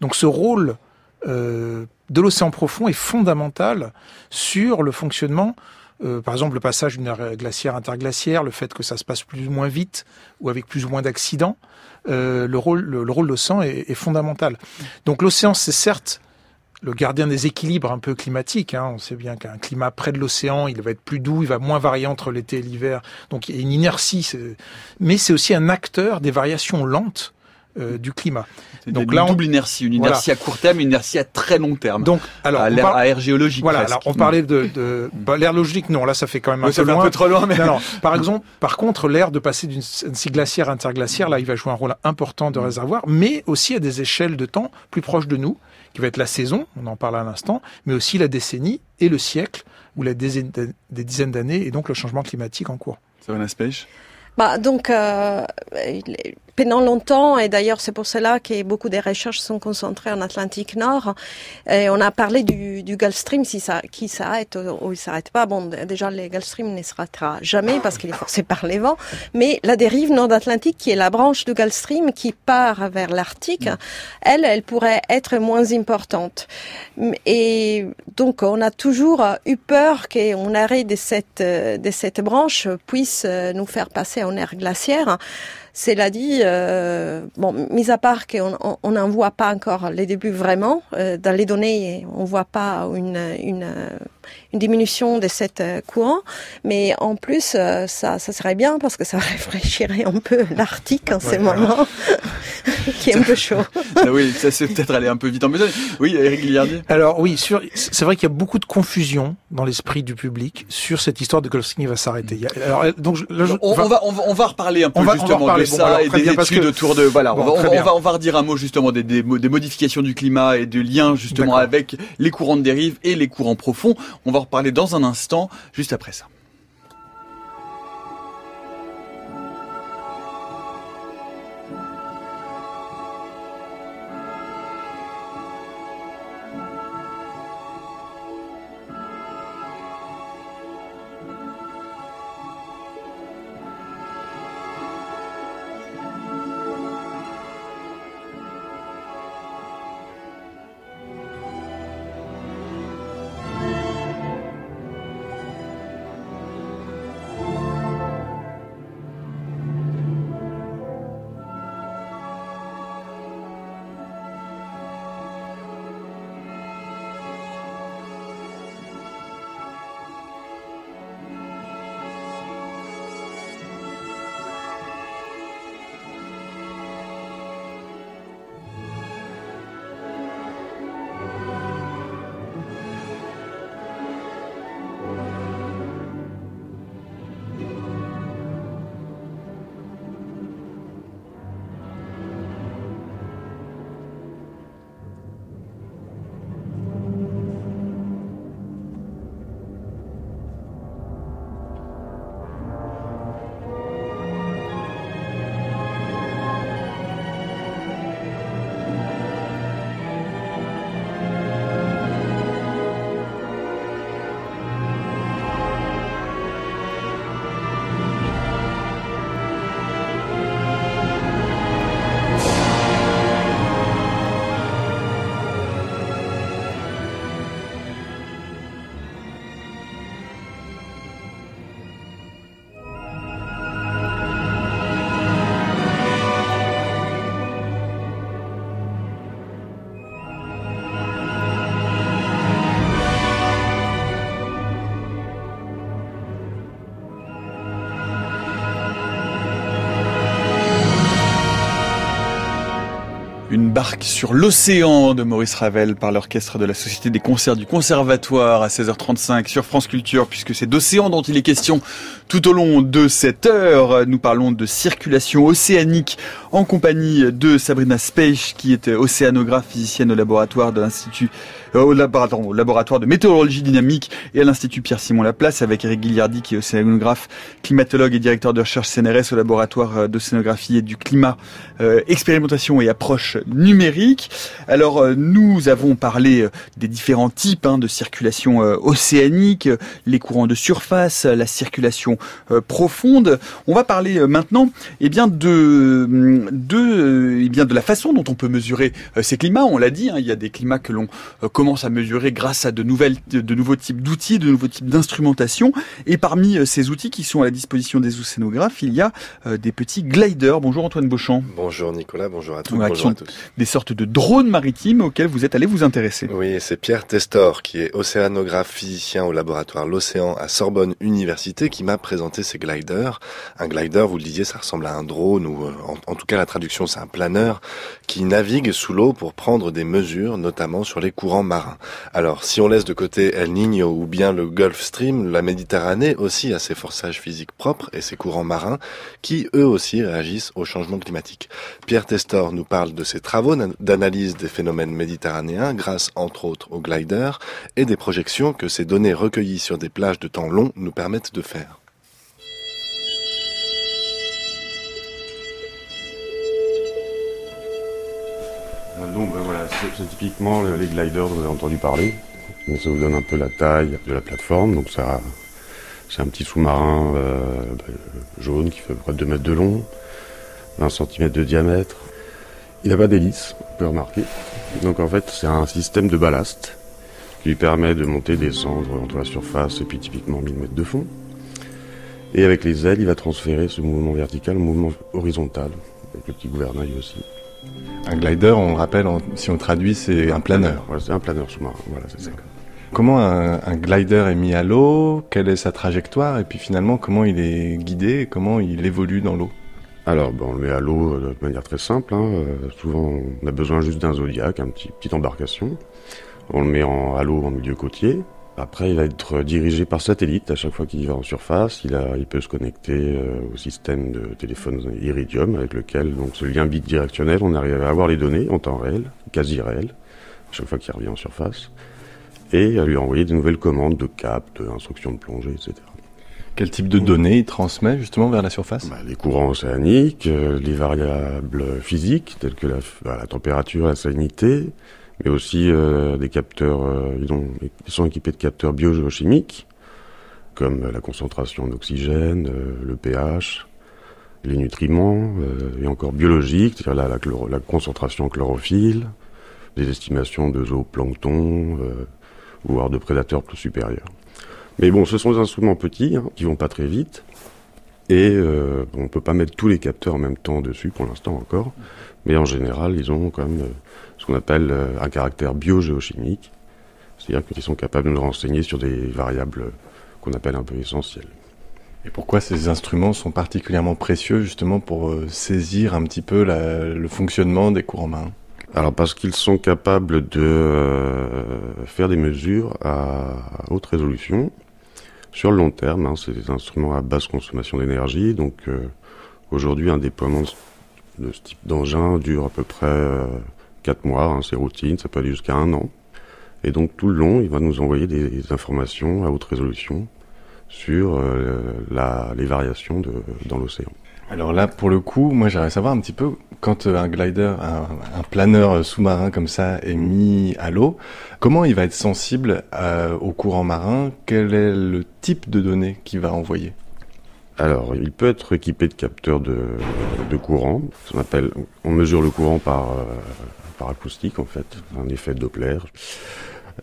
Donc ce rôle euh, de l'océan profond est fondamental sur le fonctionnement euh, par exemple, le passage d'une glaciaire interglaciaire, le fait que ça se passe plus ou moins vite ou avec plus ou moins d'accidents, euh, le rôle, le, rôle de l'océan est, est, fondamental. Donc l'océan, c'est certes le gardien des équilibres un peu climatiques. Hein. On sait bien qu'un climat près de l'océan, il va être plus doux, il va moins varier entre l'été et l'hiver. Donc il y a une inertie, mais c'est aussi un acteur des variations lentes euh, du climat. Donc une là, double inertie, une inertie à court terme, une inertie à très long terme. Donc, alors, à l'air géologique. Voilà, alors on parlait de, de bah, l'air logique, non, là ça fait quand même un, peu, loin. un peu trop loin. Mais... Non, non. *laughs* Par exemple, par contre, l'air de passer d'une glaciaire à interglaciaire, là, il va jouer un rôle important de mm. réservoir, mais aussi à des échelles de temps plus proches de nous, qui va être la saison, on en parle à l'instant, mais aussi la décennie et le siècle, ou la dizaine, des dizaines d'années, et donc le changement climatique en cours. Ça va, bah, donc, euh, pendant longtemps, et d'ailleurs c'est pour cela que beaucoup des recherches sont concentrées en Atlantique Nord, et on a parlé du, du Gulf Stream si ça, qui s'arrête ou il s'arrête pas. Bon, déjà le Gulf Stream ne s'arrêtera jamais parce qu'il est forcé par les vents, mais la dérive nord-atlantique qui est la branche du Gulf Stream qui part vers l'Arctique, elle, elle pourrait être moins importante. Et donc on a toujours eu peur qu'un arrêt de cette, de cette branche puisse nous faire passer en air glaciaire. Cela dit, euh, bon, mis à part qu'on n'en voit pas encore les débuts vraiment, euh, dans les données, on voit pas une, une diminution de cette euh, courant, mais en plus, euh, ça, ça serait bien parce que ça *laughs* réfléchirait un peu l'Arctique en ce moment, *laughs* qui est un peu chaud. *laughs* ah oui, ça c'est peut-être aller un peu vite en besogne. Oui, Eric Guillardier. Alors oui, c'est vrai qu'il y a beaucoup de confusion dans l'esprit du public sur cette histoire de Golfsking va s'arrêter. Alors donc on, va, on, va, on va reparler un peu justement de ça et des études autour de voilà. on, va, on, va, on va redire un mot justement des, des, des modifications du climat et de liens justement avec les courants de dérive et les courants profonds. On va en reparler dans un instant, juste après ça. Sur l'océan de Maurice Ravel par l'orchestre de la Société des concerts du Conservatoire à 16h35 sur France Culture puisque c'est d'océan dont il est question tout au long de cette heure. Nous parlons de circulation océanique en compagnie de Sabrina Speich qui est océanographe physicienne au laboratoire de l'Institut euh, au, au, laboratoire de météorologie dynamique et à l'Institut Pierre-Simon Laplace avec Eric Guilliardi qui est océanographe, climatologue et directeur de recherche CNRS au laboratoire euh, d'océanographie et du climat, euh, expérimentation et approche numérique. Alors euh, nous avons parlé des différents types hein, de circulation océanique, les courants de surface, la circulation profonde. On va parler maintenant eh bien de de eh bien de la façon dont on peut mesurer ces climats. On l'a dit, hein, il y a des climats que l'on commence à mesurer grâce à de nouvelles de nouveaux types d'outils, de nouveaux types d'instrumentation. Et parmi ces outils qui sont à la disposition des océanographes, il y a des petits gliders. Bonjour Antoine Beauchamp. Bonjour Nicolas, bonjour à tous. bonjour à tous. Des sortes de drones maritimes auxquels vous êtes allé vous intéresser. Oui, c'est Pierre Testor qui est océanographe physicien au laboratoire L'Océan à Sorbonne Université qui m'a présenté ces gliders. Un glider, vous le disiez, ça ressemble à un drone ou euh, en, tout cas la traduction c'est un planeur qui navigue sous l'eau pour prendre des mesures, notamment sur les courants Alors si on laisse de côté El Niño ou bien le Gulf Stream, la Méditerranée aussi a ses forçages physiques propres et ses courants marins qui eux aussi réagissent au changement climatique. Pierre Testor nous parle de ses travaux d'analyse des phénomènes méditerranéens grâce entre autres au glider et des projections que ces données recueillies sur des plages de temps long nous permettent de faire. C'est typiquement les gliders dont vous avez entendu parler. ça vous donne un peu la taille de la plateforme. Donc ça, c'est un petit sous-marin euh, ben, jaune qui fait à peu près 2 mètres de long, 20 cm de diamètre. Il n'a pas d'hélice, on peut remarquer. Donc en fait, c'est un système de ballast qui lui permet de monter, descendre entre la surface et puis typiquement 1000 mètres de fond. Et avec les ailes, il va transférer ce mouvement vertical au mouvement horizontal, avec le petit gouvernail aussi. Un glider, on rappelle, si on traduit, c'est un planeur. c'est un planeur sous-marin, voilà, c'est ça. Comment un, un, glider est mis à l'eau? Quelle est sa trajectoire? Et puis finalement, comment il est guidé Comment il évolue dans l'eau? Alors, bon, on le met à l'eau de manière très simple. Hein. Euh, souvent, on a besoin juste d'un zodiac, un petit petite embarcation. On le met en, à l'eau en milieu côtier. Après, il va être dirigé par satellite à chaque fois qu'il va en surface. Il, a, il peut se connecter euh, au système de téléphone Iridium avec lequel, donc, ce lien bidirectionnel, on arrive à avoir les données en temps réel, quasi réel, à chaque fois qu'il revient en surface, et à lui envoyer des nouvelles commandes de cap, d'instructions de plongée, etc. Quel type de données il transmet justement vers la surface? Bah, Les courants océaniques, euh, les variables physiques telles que la, bah, la température, la salinité, mais aussi euh, des capteurs, euh, ils, ont, ils, sont équipés de capteurs biogéochimiques, comme la concentration d'oxygène, le pH, les nutriments, et encore biologiques, c'est-à-dire la, concentration chlorophylle, des estimations de zooplancton, voire de prédateurs plus supérieurs. Mais bon, ce sont des instruments petits, hein, qui vont pas très vite. Et euh, on peut pas mettre tous les capteurs en même temps dessus pour l'instant encore. Mais en général, ils ont quand même euh, ce qu'on appelle euh, un caractère biogéochimique. C'est-à-dire qu'ils sont capables de nous renseigner sur des variables qu'on appelle un peu essentielles. Et pourquoi ces instruments sont particulièrement précieux justement pour euh, saisir un petit peu la, le fonctionnement des courants marins alors parce qu'ils sont capables de euh, faire des mesures à haute résolution sur le long terme. Hein, c'est des instruments à basse consommation d'énergie. Donc euh, aujourd'hui, un déploiement de ce type d'engin dure à peu près 4 mois. Hein, c'est routine, ça peut aller jusqu'à un an. Et donc tout le long, il va nous envoyer des, informations à haute résolution sur euh, la, les variations de, dans l'océan. Alors là, pour le coup, moi j'aimerais savoir un petit peu, quand euh, un glider, un, un planeur sous-marin comme ça est mis à l'eau, comment il va être sensible à, au courant marin? Quel est le type de données qu'il va envoyer? Alors, il peut être équipé de capteurs de, de courant. On, appelle, on mesure le courant par, euh, par acoustique, en fait, un effet Doppler.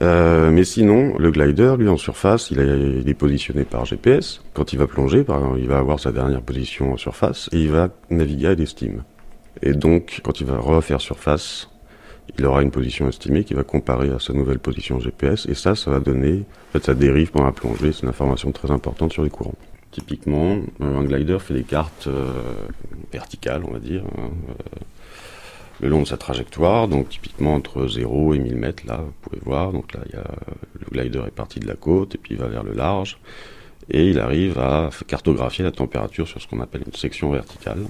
Euh, mais sinon, le glider, lui, en surface, il, est positionné par GPS. Quand il va plonger, par exemple, il va avoir sa dernière position en surface et il va naviguer à l'estime. Et donc, quand il va refaire surface, il aura une position estimée qui va comparer à sa nouvelle position GPS. Et ça, ça va donner, en fait, ça dérive pendant la plongée. C'est une information très importante sur les courants. Typiquement, un glider fait des cartes euh, verticales, on va dire. Hein, le long de sa trajectoire, donc typiquement entre 0 et 1000 mètres, là, vous pouvez voir. Donc là, il y a, le glider est parti de la côte et puis il va vers le large. Et il arrive à cartographier la température sur ce qu'on appelle une section verticale.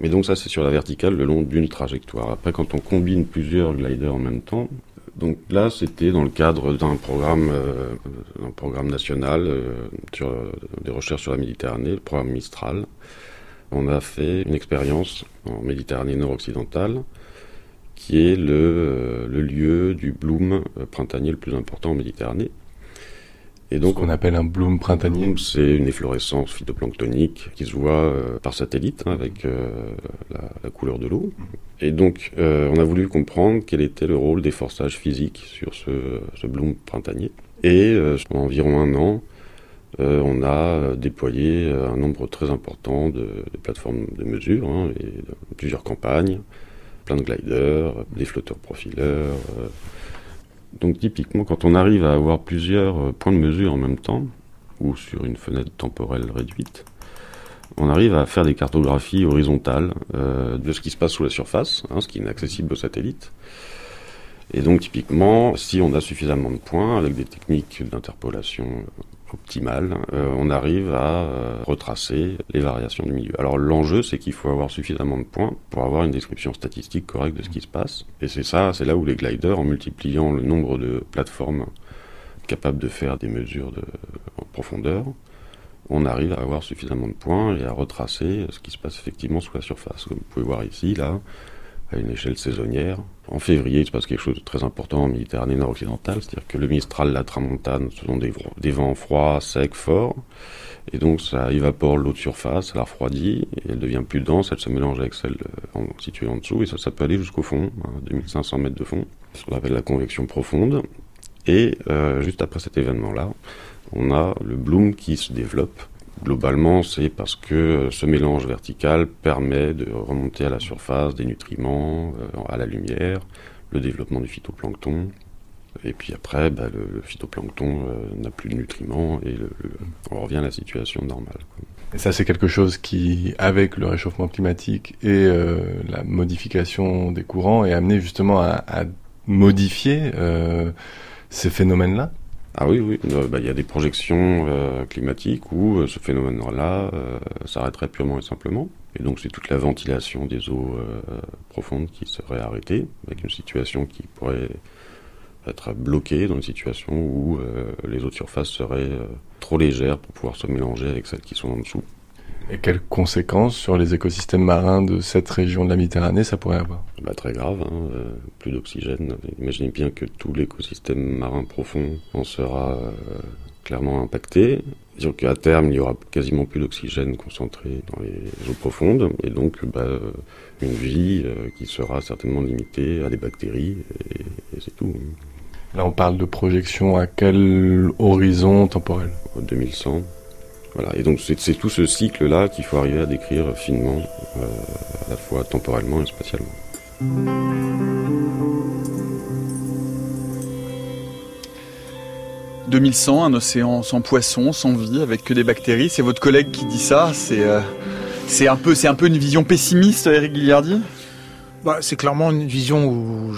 Mais donc ça, c'est sur la verticale le long d'une trajectoire. Après, quand on combine plusieurs gliders en même temps, donc là, c'était dans le cadre d'un programme, euh, un programme national euh, sur des recherches sur la Méditerranée, le programme Mistral. On a fait une expérience en Méditerranée nord-occidentale qui est le, euh, le lieu du bloom euh, printanier le plus important en Méditerranée. Et donc, Ce qu'on appelle un bloom printanier. C'est une efflorescence phytoplanctonique qui se voit euh, par satellite hein, avec la, la, couleur de l'eau. Et donc, on a voulu comprendre quel était le rôle des forçages physiques sur ce, ce bloom printanier. Et pendant environ un an, on a déployé un nombre très important de, de plateformes de mesure hein, et plusieurs campagnes plein de gliders, des flotteurs profileurs. Euh. Donc typiquement, quand on arrive à avoir plusieurs euh, points de mesure en même temps, ou sur une fenêtre temporelle réduite, on arrive à faire des cartographies horizontales euh, de ce qui se passe sous la surface, hein, ce qui est inaccessible au satellite. Et donc typiquement, si on a suffisamment de points avec des techniques d'interpolation optimale, euh, on arrive à euh, retracer les variations du milieu. Alors l'enjeu, c'est qu'il faut avoir suffisamment de points pour avoir une description statistique correcte de ce qui se passe. Et c'est ça, c'est là où les gliders, en multipliant le nombre de plateformes capables de faire des mesures de, en profondeur, on arrive à avoir suffisamment de points et à retracer ce qui se passe effectivement sous la surface. Comme vous pouvez voir ici, là, à une échelle saisonnière. En février, il se passe quelque chose de très important en Méditerranée nord-occidentale, c'est-à-dire que le Mistral, la Tramontane, ce sont des, vents froids, secs, forts, et donc ça évapore l'eau de surface, ça la refroidit, elle devient plus dense, elle se mélange avec celle euh, située en dessous, et ça, peut aller jusqu'au fond, à 2500 mètres de fond, ce qu'on appelle la convection profonde. Et euh, juste après cet événement-là, on a le bloom qui se développe Globalement, c'est parce que euh, ce mélange vertical permet de remonter à la surface des nutriments, euh, à la lumière, le développement du phytoplancton. Et puis après, bah, le, phytoplancton euh, n'a plus de nutriments et on revient à la situation normale. Et ça, c'est quelque chose qui, avec le réchauffement climatique et la modification des courants, est amené justement à, à modifier ces phénomènes-là ah oui, oui. Euh, bah, il y a des projections euh, climatiques où euh, ce phénomène-là s'arrêterait purement et simplement. Et donc c'est toute la ventilation des eaux profondes qui serait arrêtée, avec une situation qui pourrait être bloquée dans une situation où les eaux de surface seraient trop légères pour pouvoir se mélanger avec celles qui sont en dessous. Et quelles conséquences sur les écosystèmes marins de cette région de la Méditerranée ça pourrait avoir? Bah, Très grave, hein, euh, plus d'oxygène. Imaginez bien que tout l'écosystème marin profond en sera euh, clairement impacté. Disons qu'à terme, il y aura quasiment plus d'oxygène concentré dans les eaux profondes, et donc bah, une vie euh, qui sera certainement limitée à des bactéries, et, et c'est tout. Là, on parle de projection à quel horizon temporel? 2100. Voilà. Et donc c'est tout ce cycle-là qu'il faut arriver à décrire finement, euh, à la fois temporellement et spatialement. « 2100, un océan sans poissons, sans vie, avec que des bactéries. C'est votre collègue qui dit ça. C'est euh, un, peu, un peu une vision pessimiste, Eric Guillardi? Bah, c'est clairement une vision où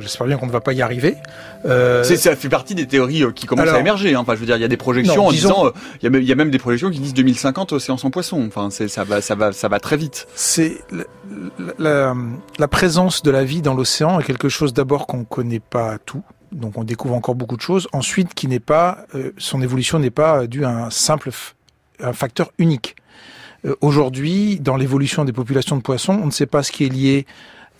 j'espère bien qu'on ne va pas y arriver. Euh... Ça fait partie des théories euh, qui commencent à émerger. Hein. Enfin, je veux dire, il y a des projections en disant, euh, il y, y, a même des projections qui disent 2050 océan sans poisson. Enfin, ça va, ça va, ça va très vite. C'est la, la, la, présence de la vie dans l'océan est quelque chose d'abord qu'on connaît pas tout. Donc, on découvre encore beaucoup de choses. Ensuite, qui n'est pas, euh, son évolution n'est pas due à un simple, un facteur unique. Aujourd'hui, dans l'évolution des populations de poissons, on ne sait pas ce qui est lié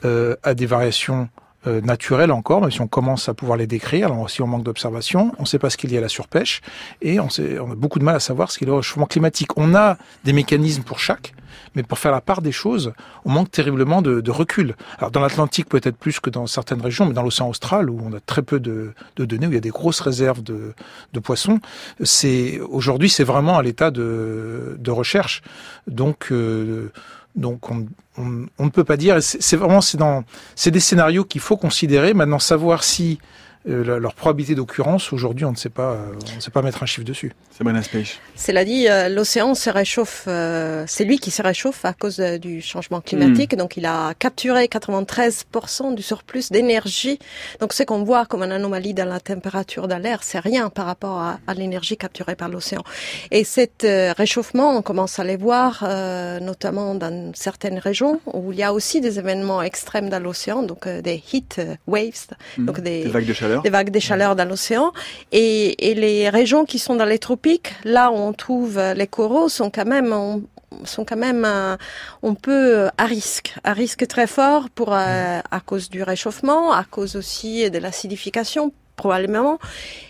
à des variations euh, naturelles encore, même si on commence à pouvoir les décrire. Alors si on manque d'observation, on ne sait pas ce qu'il y a à la surpêche, et on, sait, on a beaucoup de mal à savoir ce qu'il y a au réchauffement climatique. On a des mécanismes pour chaque, mais pour faire la part des choses, on manque terriblement de, de recul. Alors dans l'Atlantique peut-être plus que dans certaines régions, mais dans l'océan austral où on a très peu de, de, données, où il y a des grosses réserves de, de poissons, c'est aujourd'hui c'est vraiment à l'état de, de recherche. Donc euh, donc on, ne peut pas dire. C'est vraiment c'est dans c'est des scénarios qu'il faut considérer. Maintenant savoir si euh, leur probabilité d'occurrence, aujourd'hui, on ne sait pas, on ne sait pas mettre un chiffre dessus. Cela dit, l'océan se réchauffe, c'est lui qui se réchauffe à cause du changement climatique. Hmm. Donc, il a capturé 93% du surplus d'énergie. Donc, ce qu'on voit comme une anomalie dans la température de l'air, c'est rien par rapport à, à l'énergie capturée par l'océan. Et cet réchauffement, on commence à les voir, notamment dans certaines régions où il y a aussi des événements extrêmes dans l'océan, donc des heat waves, hmm. donc des, des, vagues de chaleur, des vagues de chaleur dans l'océan. Et, et, les régions qui sont dans les tropiques, là où on trouve les coraux, sont quand même sont quand même on peut à risque, à risque très fort pour euh, à cause du réchauffement, à cause aussi de l'acidification probablement.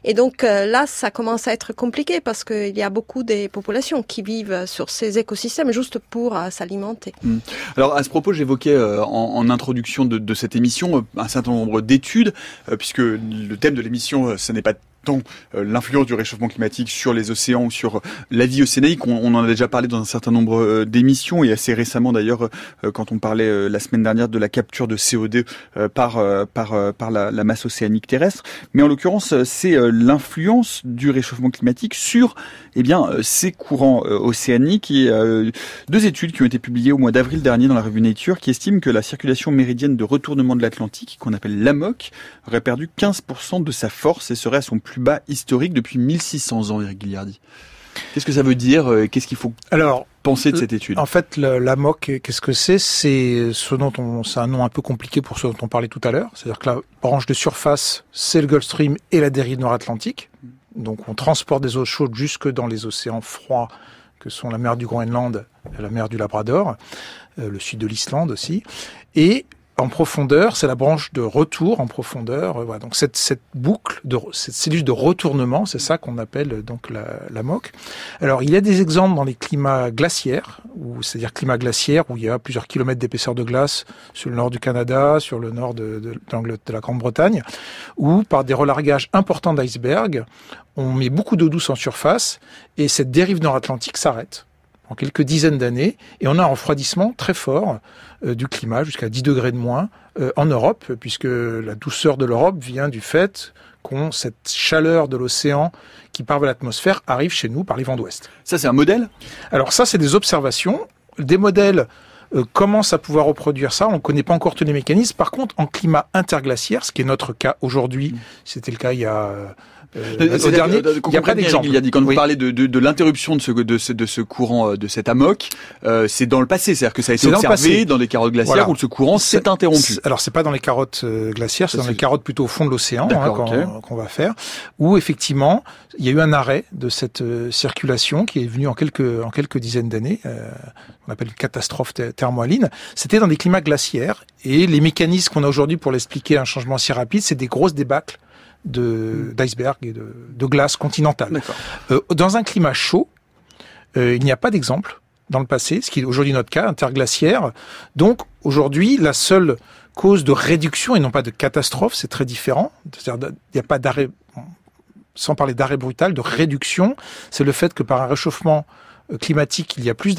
Et donc euh, là, ça commence à être compliqué parce qu'il y a beaucoup des populations qui vivent sur ces écosystèmes juste pour euh, s'alimenter. Hmm. Alors à ce propos, j'évoquais euh, en, introduction de, de, cette émission un certain nombre d'études, puisque le thème de l'émission, ce n'est pas euh, l'influence du réchauffement climatique sur les océans ou sur euh, la vie océanique. On, en a déjà parlé dans un certain nombre euh, d'émissions et assez récemment d'ailleurs quand on parlait la semaine dernière de la capture de CO2 par par par la, la masse océanique terrestre. Mais en l'occurrence, c'est l'influence du réchauffement climatique sur eh bien ces courants océaniques. Et deux études qui ont été publiées au mois d'avril dernier dans la revue Nature qui estiment que la circulation méridienne de retournement de l'Atlantique, qu'on appelle l'AMOC, aurait perdu 15% de sa force et serait à son plus bas historique depuis 1600 ans, Eric Gilliardi. Qu'est-ce que ça veut dire euh, Qu'est-ce qu'il faut Alors, penser de cette étude? En fait, la MOC, qu'est-ce que c'est? C'est ce dont on, c'est un nom un peu compliqué pour ce dont on parlait tout à l'heure. C'est-à-dire que la branche de surface, c'est le Gulf Stream et la dérive nord-atlantique. Donc, on transporte des eaux chaudes jusque dans les océans froids que sont la mer du Groenland, la mer du Labrador, euh, le sud de l'Islande aussi. Et en profondeur, c'est la branche de retour en profondeur. Voilà. Donc cette, cette boucle, de, cette cellule de retournement, c'est ça qu'on appelle donc la, la MOC. Alors il y a des exemples dans les climats glaciaires, c'est-à-dire climat glaciaire où il y a plusieurs kilomètres d'épaisseur de glace sur le nord du Canada, sur le nord de, de, de la Grande-Bretagne, où par des relargages importants d'icebergs, on met beaucoup d'eau douce en surface et cette dérive nord-atlantique s'arrête en quelques dizaines d'années, et on a un refroidissement très fort euh, du climat, jusqu'à 10 degrés de moins euh, en Europe, puisque la douceur de l'Europe vient du fait qu'on cette chaleur de l'océan qui part vers l'atmosphère arrive chez nous par les vents d'ouest. Ça, c'est un modèle? Alors ça, c'est des observations. Des modèles euh, commencent à pouvoir reproduire ça. On ne connaît pas encore tous les mécanismes. Par contre, en climat interglaciaire, ce qui est notre cas aujourd'hui, mmh. c'était le cas il y a euh, au dernier, il y a pas d'exemple. Il a dit quand vous parlez de, de, de l'interruption de ce, de ce de ce courant euh, de cet amok, euh, c'est dans le passé, c'est-à-dire que ça a été observé dans, les carottes glaciaires où ce courant s'est interrompu. Alors c'est pas dans les carottes euh, glaciaires, c'est dans les carottes plutôt au fond de l'océan hein, qu'on va faire, où effectivement il y a eu un arrêt de cette circulation qui est venue en quelques en quelques dizaines d'années. on appelle une catastrophe thermohaline. C'était dans des climats glaciaires et les mécanismes qu'on a aujourd'hui pour l'expliquer un changement si rapide, c'est des grosses débâcles d'iceberg et de, de, glace continentale. Euh, dans un climat chaud, euh, il n'y a pas d'exemple dans le passé, ce qui est aujourd'hui notre cas, interglaciaire. Donc aujourd'hui, la seule cause de réduction et non pas de catastrophe, c'est très différent. C'est-à-dire il n'y a pas d'arrêt, sans parler d'arrêt brutal, de réduction. C'est le fait que par un réchauffement euh, climatique, il y a plus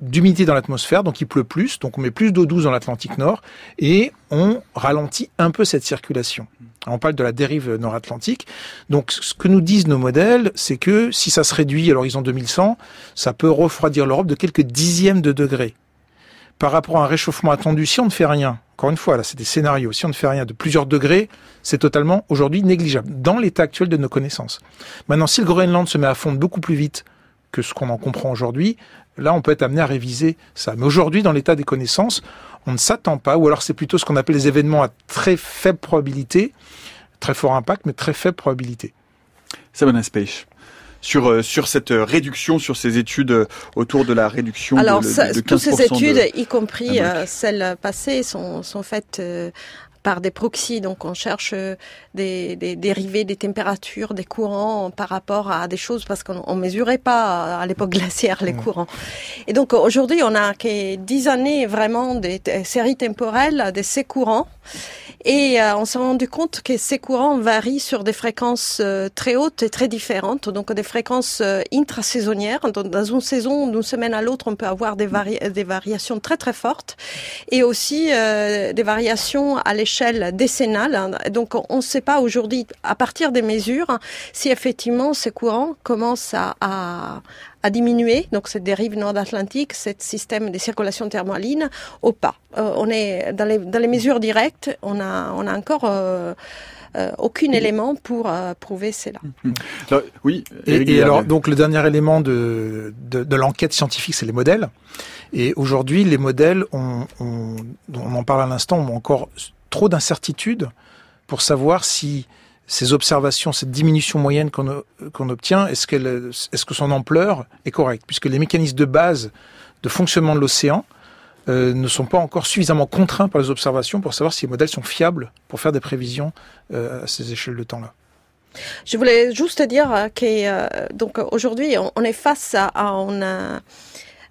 d'humidité dans l'atmosphère, donc il pleut plus, donc on met plus d'eau douce dans l'Atlantique Nord, et on ralentit un peu cette circulation. On parle de la dérive nord-atlantique. Donc, ce que nous disent nos modèles, c'est que si ça se réduit à l'horizon 2100, ça peut refroidir l'Europe de quelques dixièmes de degrés. Par rapport à un réchauffement attendu, si on ne fait rien, encore une fois, là, c'est des scénarios, si on ne fait rien de plusieurs degrés, c'est totalement aujourd'hui négligeable, dans l'état actuel de nos connaissances. Maintenant, si le Groenland se met à fondre beaucoup plus vite que ce qu'on en comprend aujourd'hui, là, on peut être amené à réviser ça. Mais aujourd'hui, dans l'état des connaissances, on ne s'attend pas, ou alors c'est plutôt ce qu'on appelle les événements à très faible probabilité, très fort impact, mais très faible probabilité. Sabana Space sur euh, sur cette réduction, sur ces études euh, autour de la réduction Alors, de, de, toutes ces études, y compris euh, celles passées, sont, sont faites par des proxys. Donc on cherche euh, des, des, dérivés des températures, des courants par rapport à des choses parce qu'on mesurait pas à l'époque glaciaire les courants. Et donc aujourd'hui on a que dix années vraiment des séries temporelles de ces courants. Et euh, on s'est rendu compte que ces courants varient sur des fréquences euh, très hautes et très différentes, donc des fréquences euh, intrasaisonnières. Dans, une saison, d'une semaine à l'autre, on peut avoir des, vari des variations très très fortes et aussi des variations à l'échelle décennale. Donc on ne sait pas aujourd'hui, à partir des mesures, si effectivement ces courants commencent à, à à diminuer, donc cette dérive nord-atlantique, ce système de circulation thermaline, ou pas. Euh, on est dans les, dans les mesures directes, on a, on a encore euh, euh, aucun élément pour euh, prouver cela. Alors, oui. Et, alors, donc, le dernier élément de, de, de l'enquête scientifique, c'est les modèles. Et aujourd'hui, les modèles, on, on, on en parle à l'instant, ont encore trop d'incertitudes pour savoir si ces observations, cette diminution moyenne qu'on qu'on obtient, est-ce qu'elle, est-ce que son ampleur est correcte, puisque les mécanismes de base de fonctionnement de l'océan euh, ne sont pas encore suffisamment contraints par les observations pour savoir si les modèles sont fiables pour faire des prévisions euh, à ces échelles de temps-là. Je voulais juste dire euh, que aujourd'hui on, est face à, à un,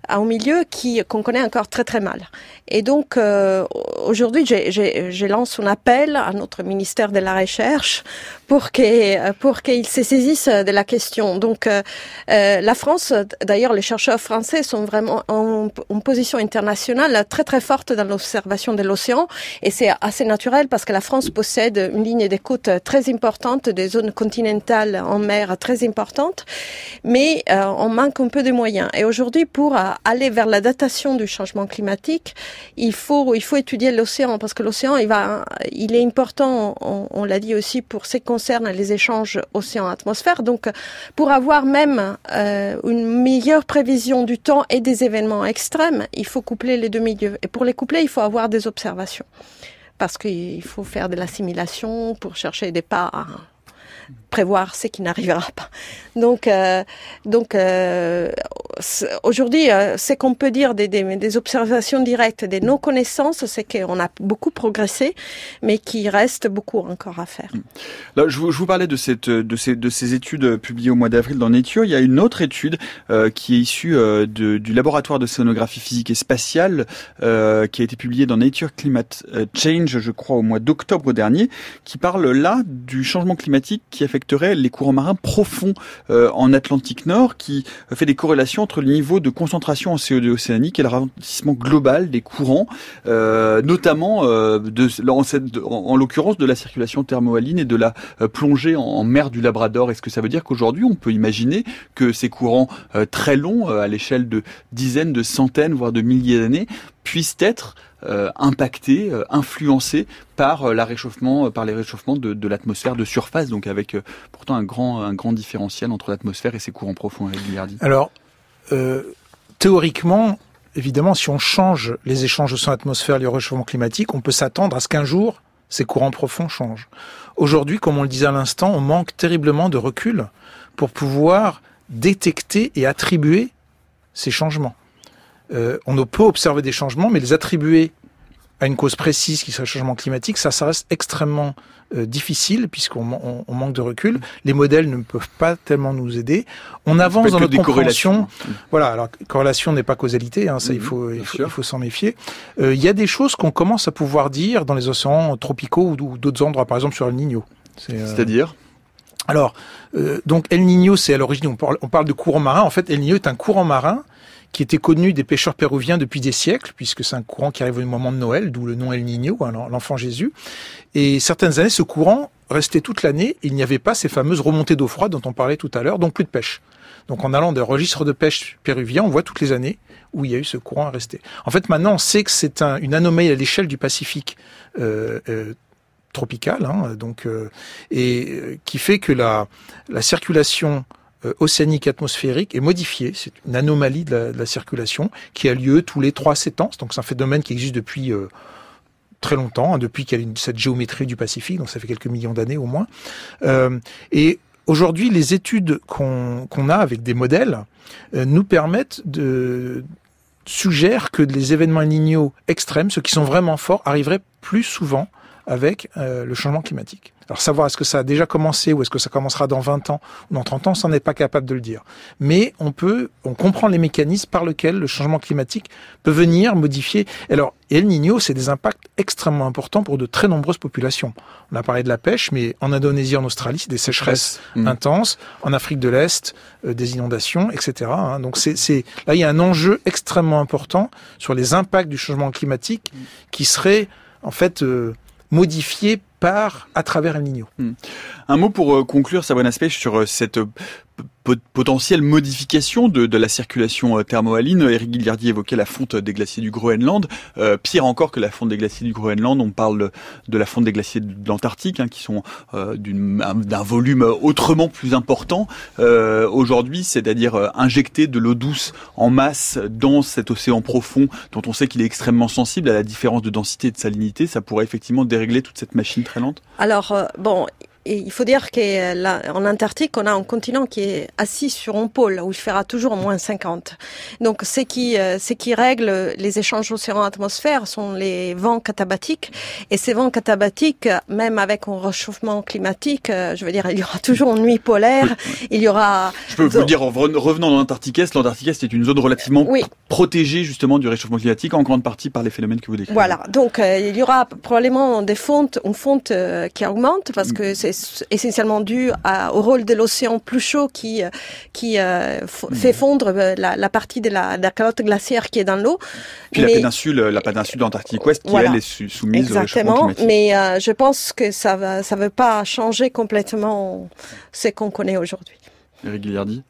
à un milieu qui qu'on connaît encore très très mal. Et donc euh, aujourd'hui, je lance un appel à notre ministère de la Recherche pour que pour qu'ils se saisissent de la question. Donc euh, euh, la France, d'ailleurs, les chercheurs français sont vraiment en, position internationale très très forte dans l'observation de l'océan, et c'est assez naturel parce que la France possède une ligne d'écoute très importante, des zones continentales en mer très importantes, mais euh, on manque un peu de moyens. Et aujourd'hui, pour aller vers la datation du changement climatique, il faut il faut étudier l'océan parce que l'océan il va il est important. On, l'a dit aussi pour ce qui concerne les échanges océan-atmosphère. Donc pour avoir même euh, une meilleure prévision du temps et des événements extrêmes, il faut coupler les deux milieux. Et pour les coupler, il faut avoir des observations parce qu'il faut faire de l'assimilation pour chercher des pas prévoir ce qui n'arrivera pas. Donc, euh, donc euh, aujourd'hui, euh, ce qu'on peut dire des, des, des observations directes, de nos connaissances, c'est qu'on a beaucoup progressé, mais qu'il reste beaucoup encore à faire. Là, je, vous, parlais de, cette, de, ces, de ces études publiées au mois d'avril dans Nature. Il y a une autre étude qui est issue de, du laboratoire de scénographie physique et spatiale qui a été publiée dans Nature Climate Change, je crois, au mois d'octobre dernier, qui parle là du changement climatique qui les courants marins profonds euh, en Atlantique Nord, qui fait des corrélations entre le niveau de concentration en CO2 océanique et le ralentissement global des courants, euh, notamment euh, de, en, l'occurrence de la circulation thermohaline et de la euh, plongée en, mer du Labrador. Est-ce que ça veut dire qu'aujourd'hui on peut imaginer que ces courants euh, très longs, euh, à l'échelle de dizaines, de centaines, voire de milliers d'années, puissent être euh, impactés, euh, influencés par euh, la réchauffement, euh, par les réchauffements de, de l'atmosphère de surface, donc avec euh, pourtant un grand, un grand différentiel entre l'atmosphère et ses courants profonds. Alors, euh, théoriquement, évidemment, si on change les échanges océan-atmosphère, le réchauffement climatique, on peut s'attendre à ce qu'un jour, ces courants profonds changent. Aujourd'hui, comme on le disait à l'instant, on manque terriblement de recul pour pouvoir détecter et attribuer ces changements. Euh, on peut observer des changements, mais les attribuer à une cause précise qui serait le changement climatique, ça, ça reste extrêmement euh, difficile puisqu'on on- on manque de recul. Les modèles ne peuvent pas tellement nous aider. On avance dans notre compréhension. Voilà, alors corrélation n'est pas causalité, hein, ça il Mhm, faut il faut, s'en méfier. Euh, Il y a des choses qu'on commence à pouvoir dire dans les océans tropicaux ou, d'autres endroits, par exemple sur El Niño. C'est, euh, C'est-à-dire? Alors, donc El Niño, c'est à l'origine, on parle, on parle de courant marin. En fait, El Niño est un courant marin qui était connu des pêcheurs péruviens depuis des siècles, puisque c'est un courant qui arrive au moment de Noël, d'où le nom El Niño, hein, l'enfant Jésus. Et certaines années, ce courant restait toute l'année. Il n'y avait pas ces fameuses remontées d'eau froide dont on parlait tout à l'heure, donc plus de pêche. Donc en allant des registres de pêche péruviens, on voit toutes les années où il y a eu ce courant à rester. En fait, maintenant, on sait que c'est un- une anomalie à l'échelle du Pacifique euh, euh, tropical, hein, donc euh, et qui fait que la circulation euh, océanique atmosphérique est modifiée. C'est une anomalie de la, circulation qui a lieu tous les 3 à 7 ans. Donc c'est un phénomène qui existe depuis euh, très longtemps, hein, depuis qu'il y a cette géométrie du Pacifique, donc ça fait quelques millions d'années au moins. Euh, et aujourd'hui, les études qu'on a avec des modèles nous permettent de suggèrent que les événements lignaux extrêmes, ceux qui sont vraiment forts, arriveraient plus souvent avec le changement climatique. Alors savoir est-ce que ça a déjà commencé ou est-ce que ça commencera dans 20 ans ou dans 30 ans, ça n'est pas capable de le dire. Mais on peut, on comprend les mécanismes par lesquels le changement climatique peut venir modifier. Alors El Niño, c'est des impacts extrêmement importants pour de très nombreuses populations. On a parlé de la pêche, mais en Indonésie, en Australie, c'est des sécheresses Mmh. intenses. En Afrique de l'Est, euh, des inondations, etc. hein. Donc c'est, là il y a un enjeu extrêmement important sur les impacts du changement climatique qui serait en fait euh, modifié par à travers El Niño. Un mot pour euh, conclure, Sabrina Spech, sur euh, cette euh, potentielle modification de, la circulation euh, thermohaline. Eric Guillardi évoquait la fonte des glaciers du Groenland. Euh, pire encore que la fonte des glaciers du Groenland, on parle de la fonte des glaciers de l'Antarctique, hein, qui sont euh, d'un volume autrement plus important aujourd'hui, c'est-à-dire injecter de l'eau douce en masse dans cet océan profond, dont on sait qu'il est extrêmement sensible à la différence de densité et de salinité. Ça pourrait effectivement dérégler toute cette machine très lente? Alors, bon, et il faut dire qu'en Antarctique, on a un continent qui est assis sur un pôle où il fera toujours moins 50. Donc, ce qui, euh, ce qui règle les échanges océan-atmosphère sont les vents catabatiques. Et ces vents catabatiques, même avec un réchauffement climatique, euh, je veux dire, il y aura toujours une nuit polaire, il y aura... Je peux vous le dire en re- revenant dans l'Antarctique Est, l'Antarctique Est est une zone relativement Oui. protégée justement du réchauffement climatique, en grande partie par les phénomènes que vous décrivez. Voilà, donc euh, il y aura probablement des fontes, une fonte euh, qui augmente parce que c'est essentiellement dû à- au rôle de l'océan plus chaud qui euh, qui euh, f- fait fondre euh, la, la partie de la, de la calotte glaciaire qui est dans l'eau. Puis la péninsule, la péninsule d'Antarctique Ouest, qui Voilà. elle est soumise au réchauffement Exactement, climatique. mais euh, je pense que ça va ça veut pas changer complètement ce qu'on connaît aujourd'hui. Eric Guillardi.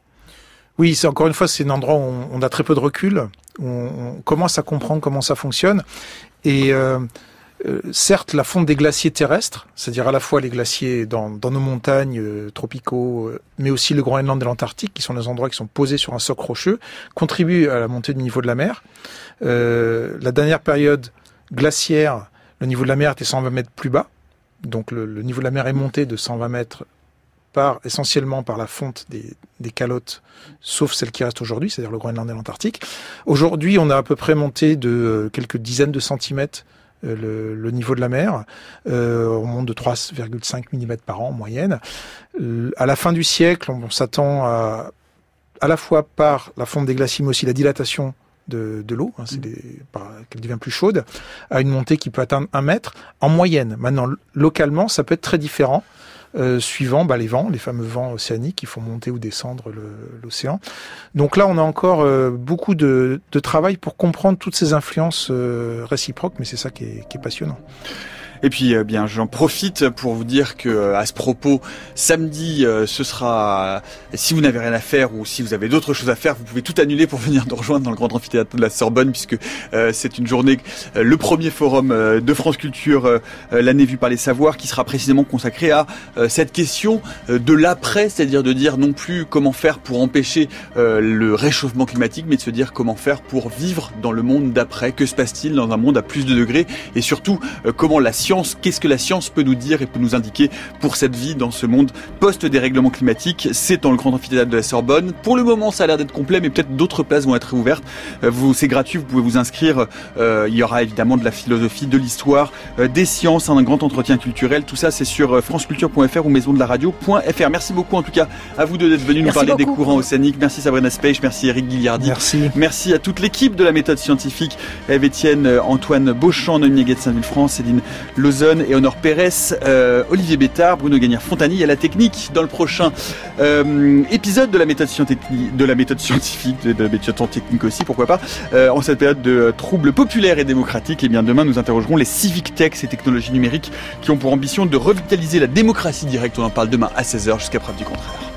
Oui, c'est encore une fois, c'est un endroit où on, on a très peu de recul, on, on commence à comprendre comment ça fonctionne. Et euh, euh, certes, la fonte des glaciers terrestres, c'est-à-dire à la fois les glaciers dans, nos montagnes euh, tropicaux, euh, mais aussi le Groenland et l'Antarctique, qui sont des endroits qui sont posés sur un socle rocheux, contribuent à la montée du niveau de la mer. La dernière période glaciaire, le niveau de la mer était 120 mètres plus bas. Donc le, niveau de la mer est monté de 120 mètres par, essentiellement par la fonte des, des calottes, sauf celles qui restent aujourd'hui, c'est-à-dire le Groenland et l'Antarctique. Aujourd'hui, on a à peu près monté de quelques dizaines de centimètres le, le niveau de la mer. Euh, on monte de 3,5 mm par an en moyenne. Euh, à la fin du siècle, on, on s'attend à, à la fois par la fonte des glaciers, mais aussi la dilatation de, de l'eau, hein, par- qu'elle devient plus chaude, à une montée qui peut atteindre un mètre en moyenne. Maintenant, lo- localement, ça peut être très différent. Euh, suivant bah, les vents, les fameux vents océaniques qui font monter ou descendre l'océan. Donc là, on a encore euh, beaucoup de, de travail pour comprendre toutes ces influences euh, réciproques, mais c'est ça qui est, qui est passionnant. Et puis, euh, bien, j'en profite pour vous dire que, euh, à ce propos, samedi, euh, ce sera, si vous n'avez rien à faire ou si vous avez d'autres choses à faire, vous pouvez tout annuler pour *laughs* venir nous rejoindre dans le grand amphithéâtre de la Sorbonne, puisque c'est une journée, le premier forum de France Culture, l'année vue par les savoirs, qui sera précisément consacré à cette question de l'après, c'est-à-dire de dire non plus comment faire pour empêcher le réchauffement climatique, mais de se dire comment faire pour vivre dans le monde d'après. Que se passe-t-il dans un monde à plus de degrés? Et surtout comment la science, qu'est-ce que la science peut nous dire et peut nous indiquer pour cette vie dans ce monde post-dérèglement climatique? C'est dans le grand amphithéâtre de la Sorbonne. Pour le moment, ça a l'air d'être complet, mais peut-être d'autres places vont être ouvertes. Euh, vous, c'est gratuit, vous pouvez vous inscrire. Euh, il y aura évidemment de la philosophie, de l'histoire, euh, des sciences, un grand entretien culturel. Tout ça, c'est sur franceculture.fr ou maison de la radio.fr. Merci beaucoup en tout cas à vous deux d'être venus nous parler des courants océaniques. Merci Sabrina Speix, merci Eric Guillardi. Merci. Merci à toute l'équipe de la méthode scientifique, Eve Etienne, Antoine Beauchamp, Noémie de Saint-Vulfranc, Céline Lozone et Honor Pérez, euh, Olivier Bétard, Bruno Gagnard-Fontani. Il y a la technique dans le prochain euh, épisode de la méthode scientifique, de la méthode scientifique, la méthode technique aussi, pourquoi pas, euh, en cette période de troubles populaires et démocratiques. Et bien demain, nous interrogerons les civic techs et technologies numériques qui ont pour ambition de revitaliser la démocratie directe. On en parle demain à 16h jusqu'à preuve du contraire.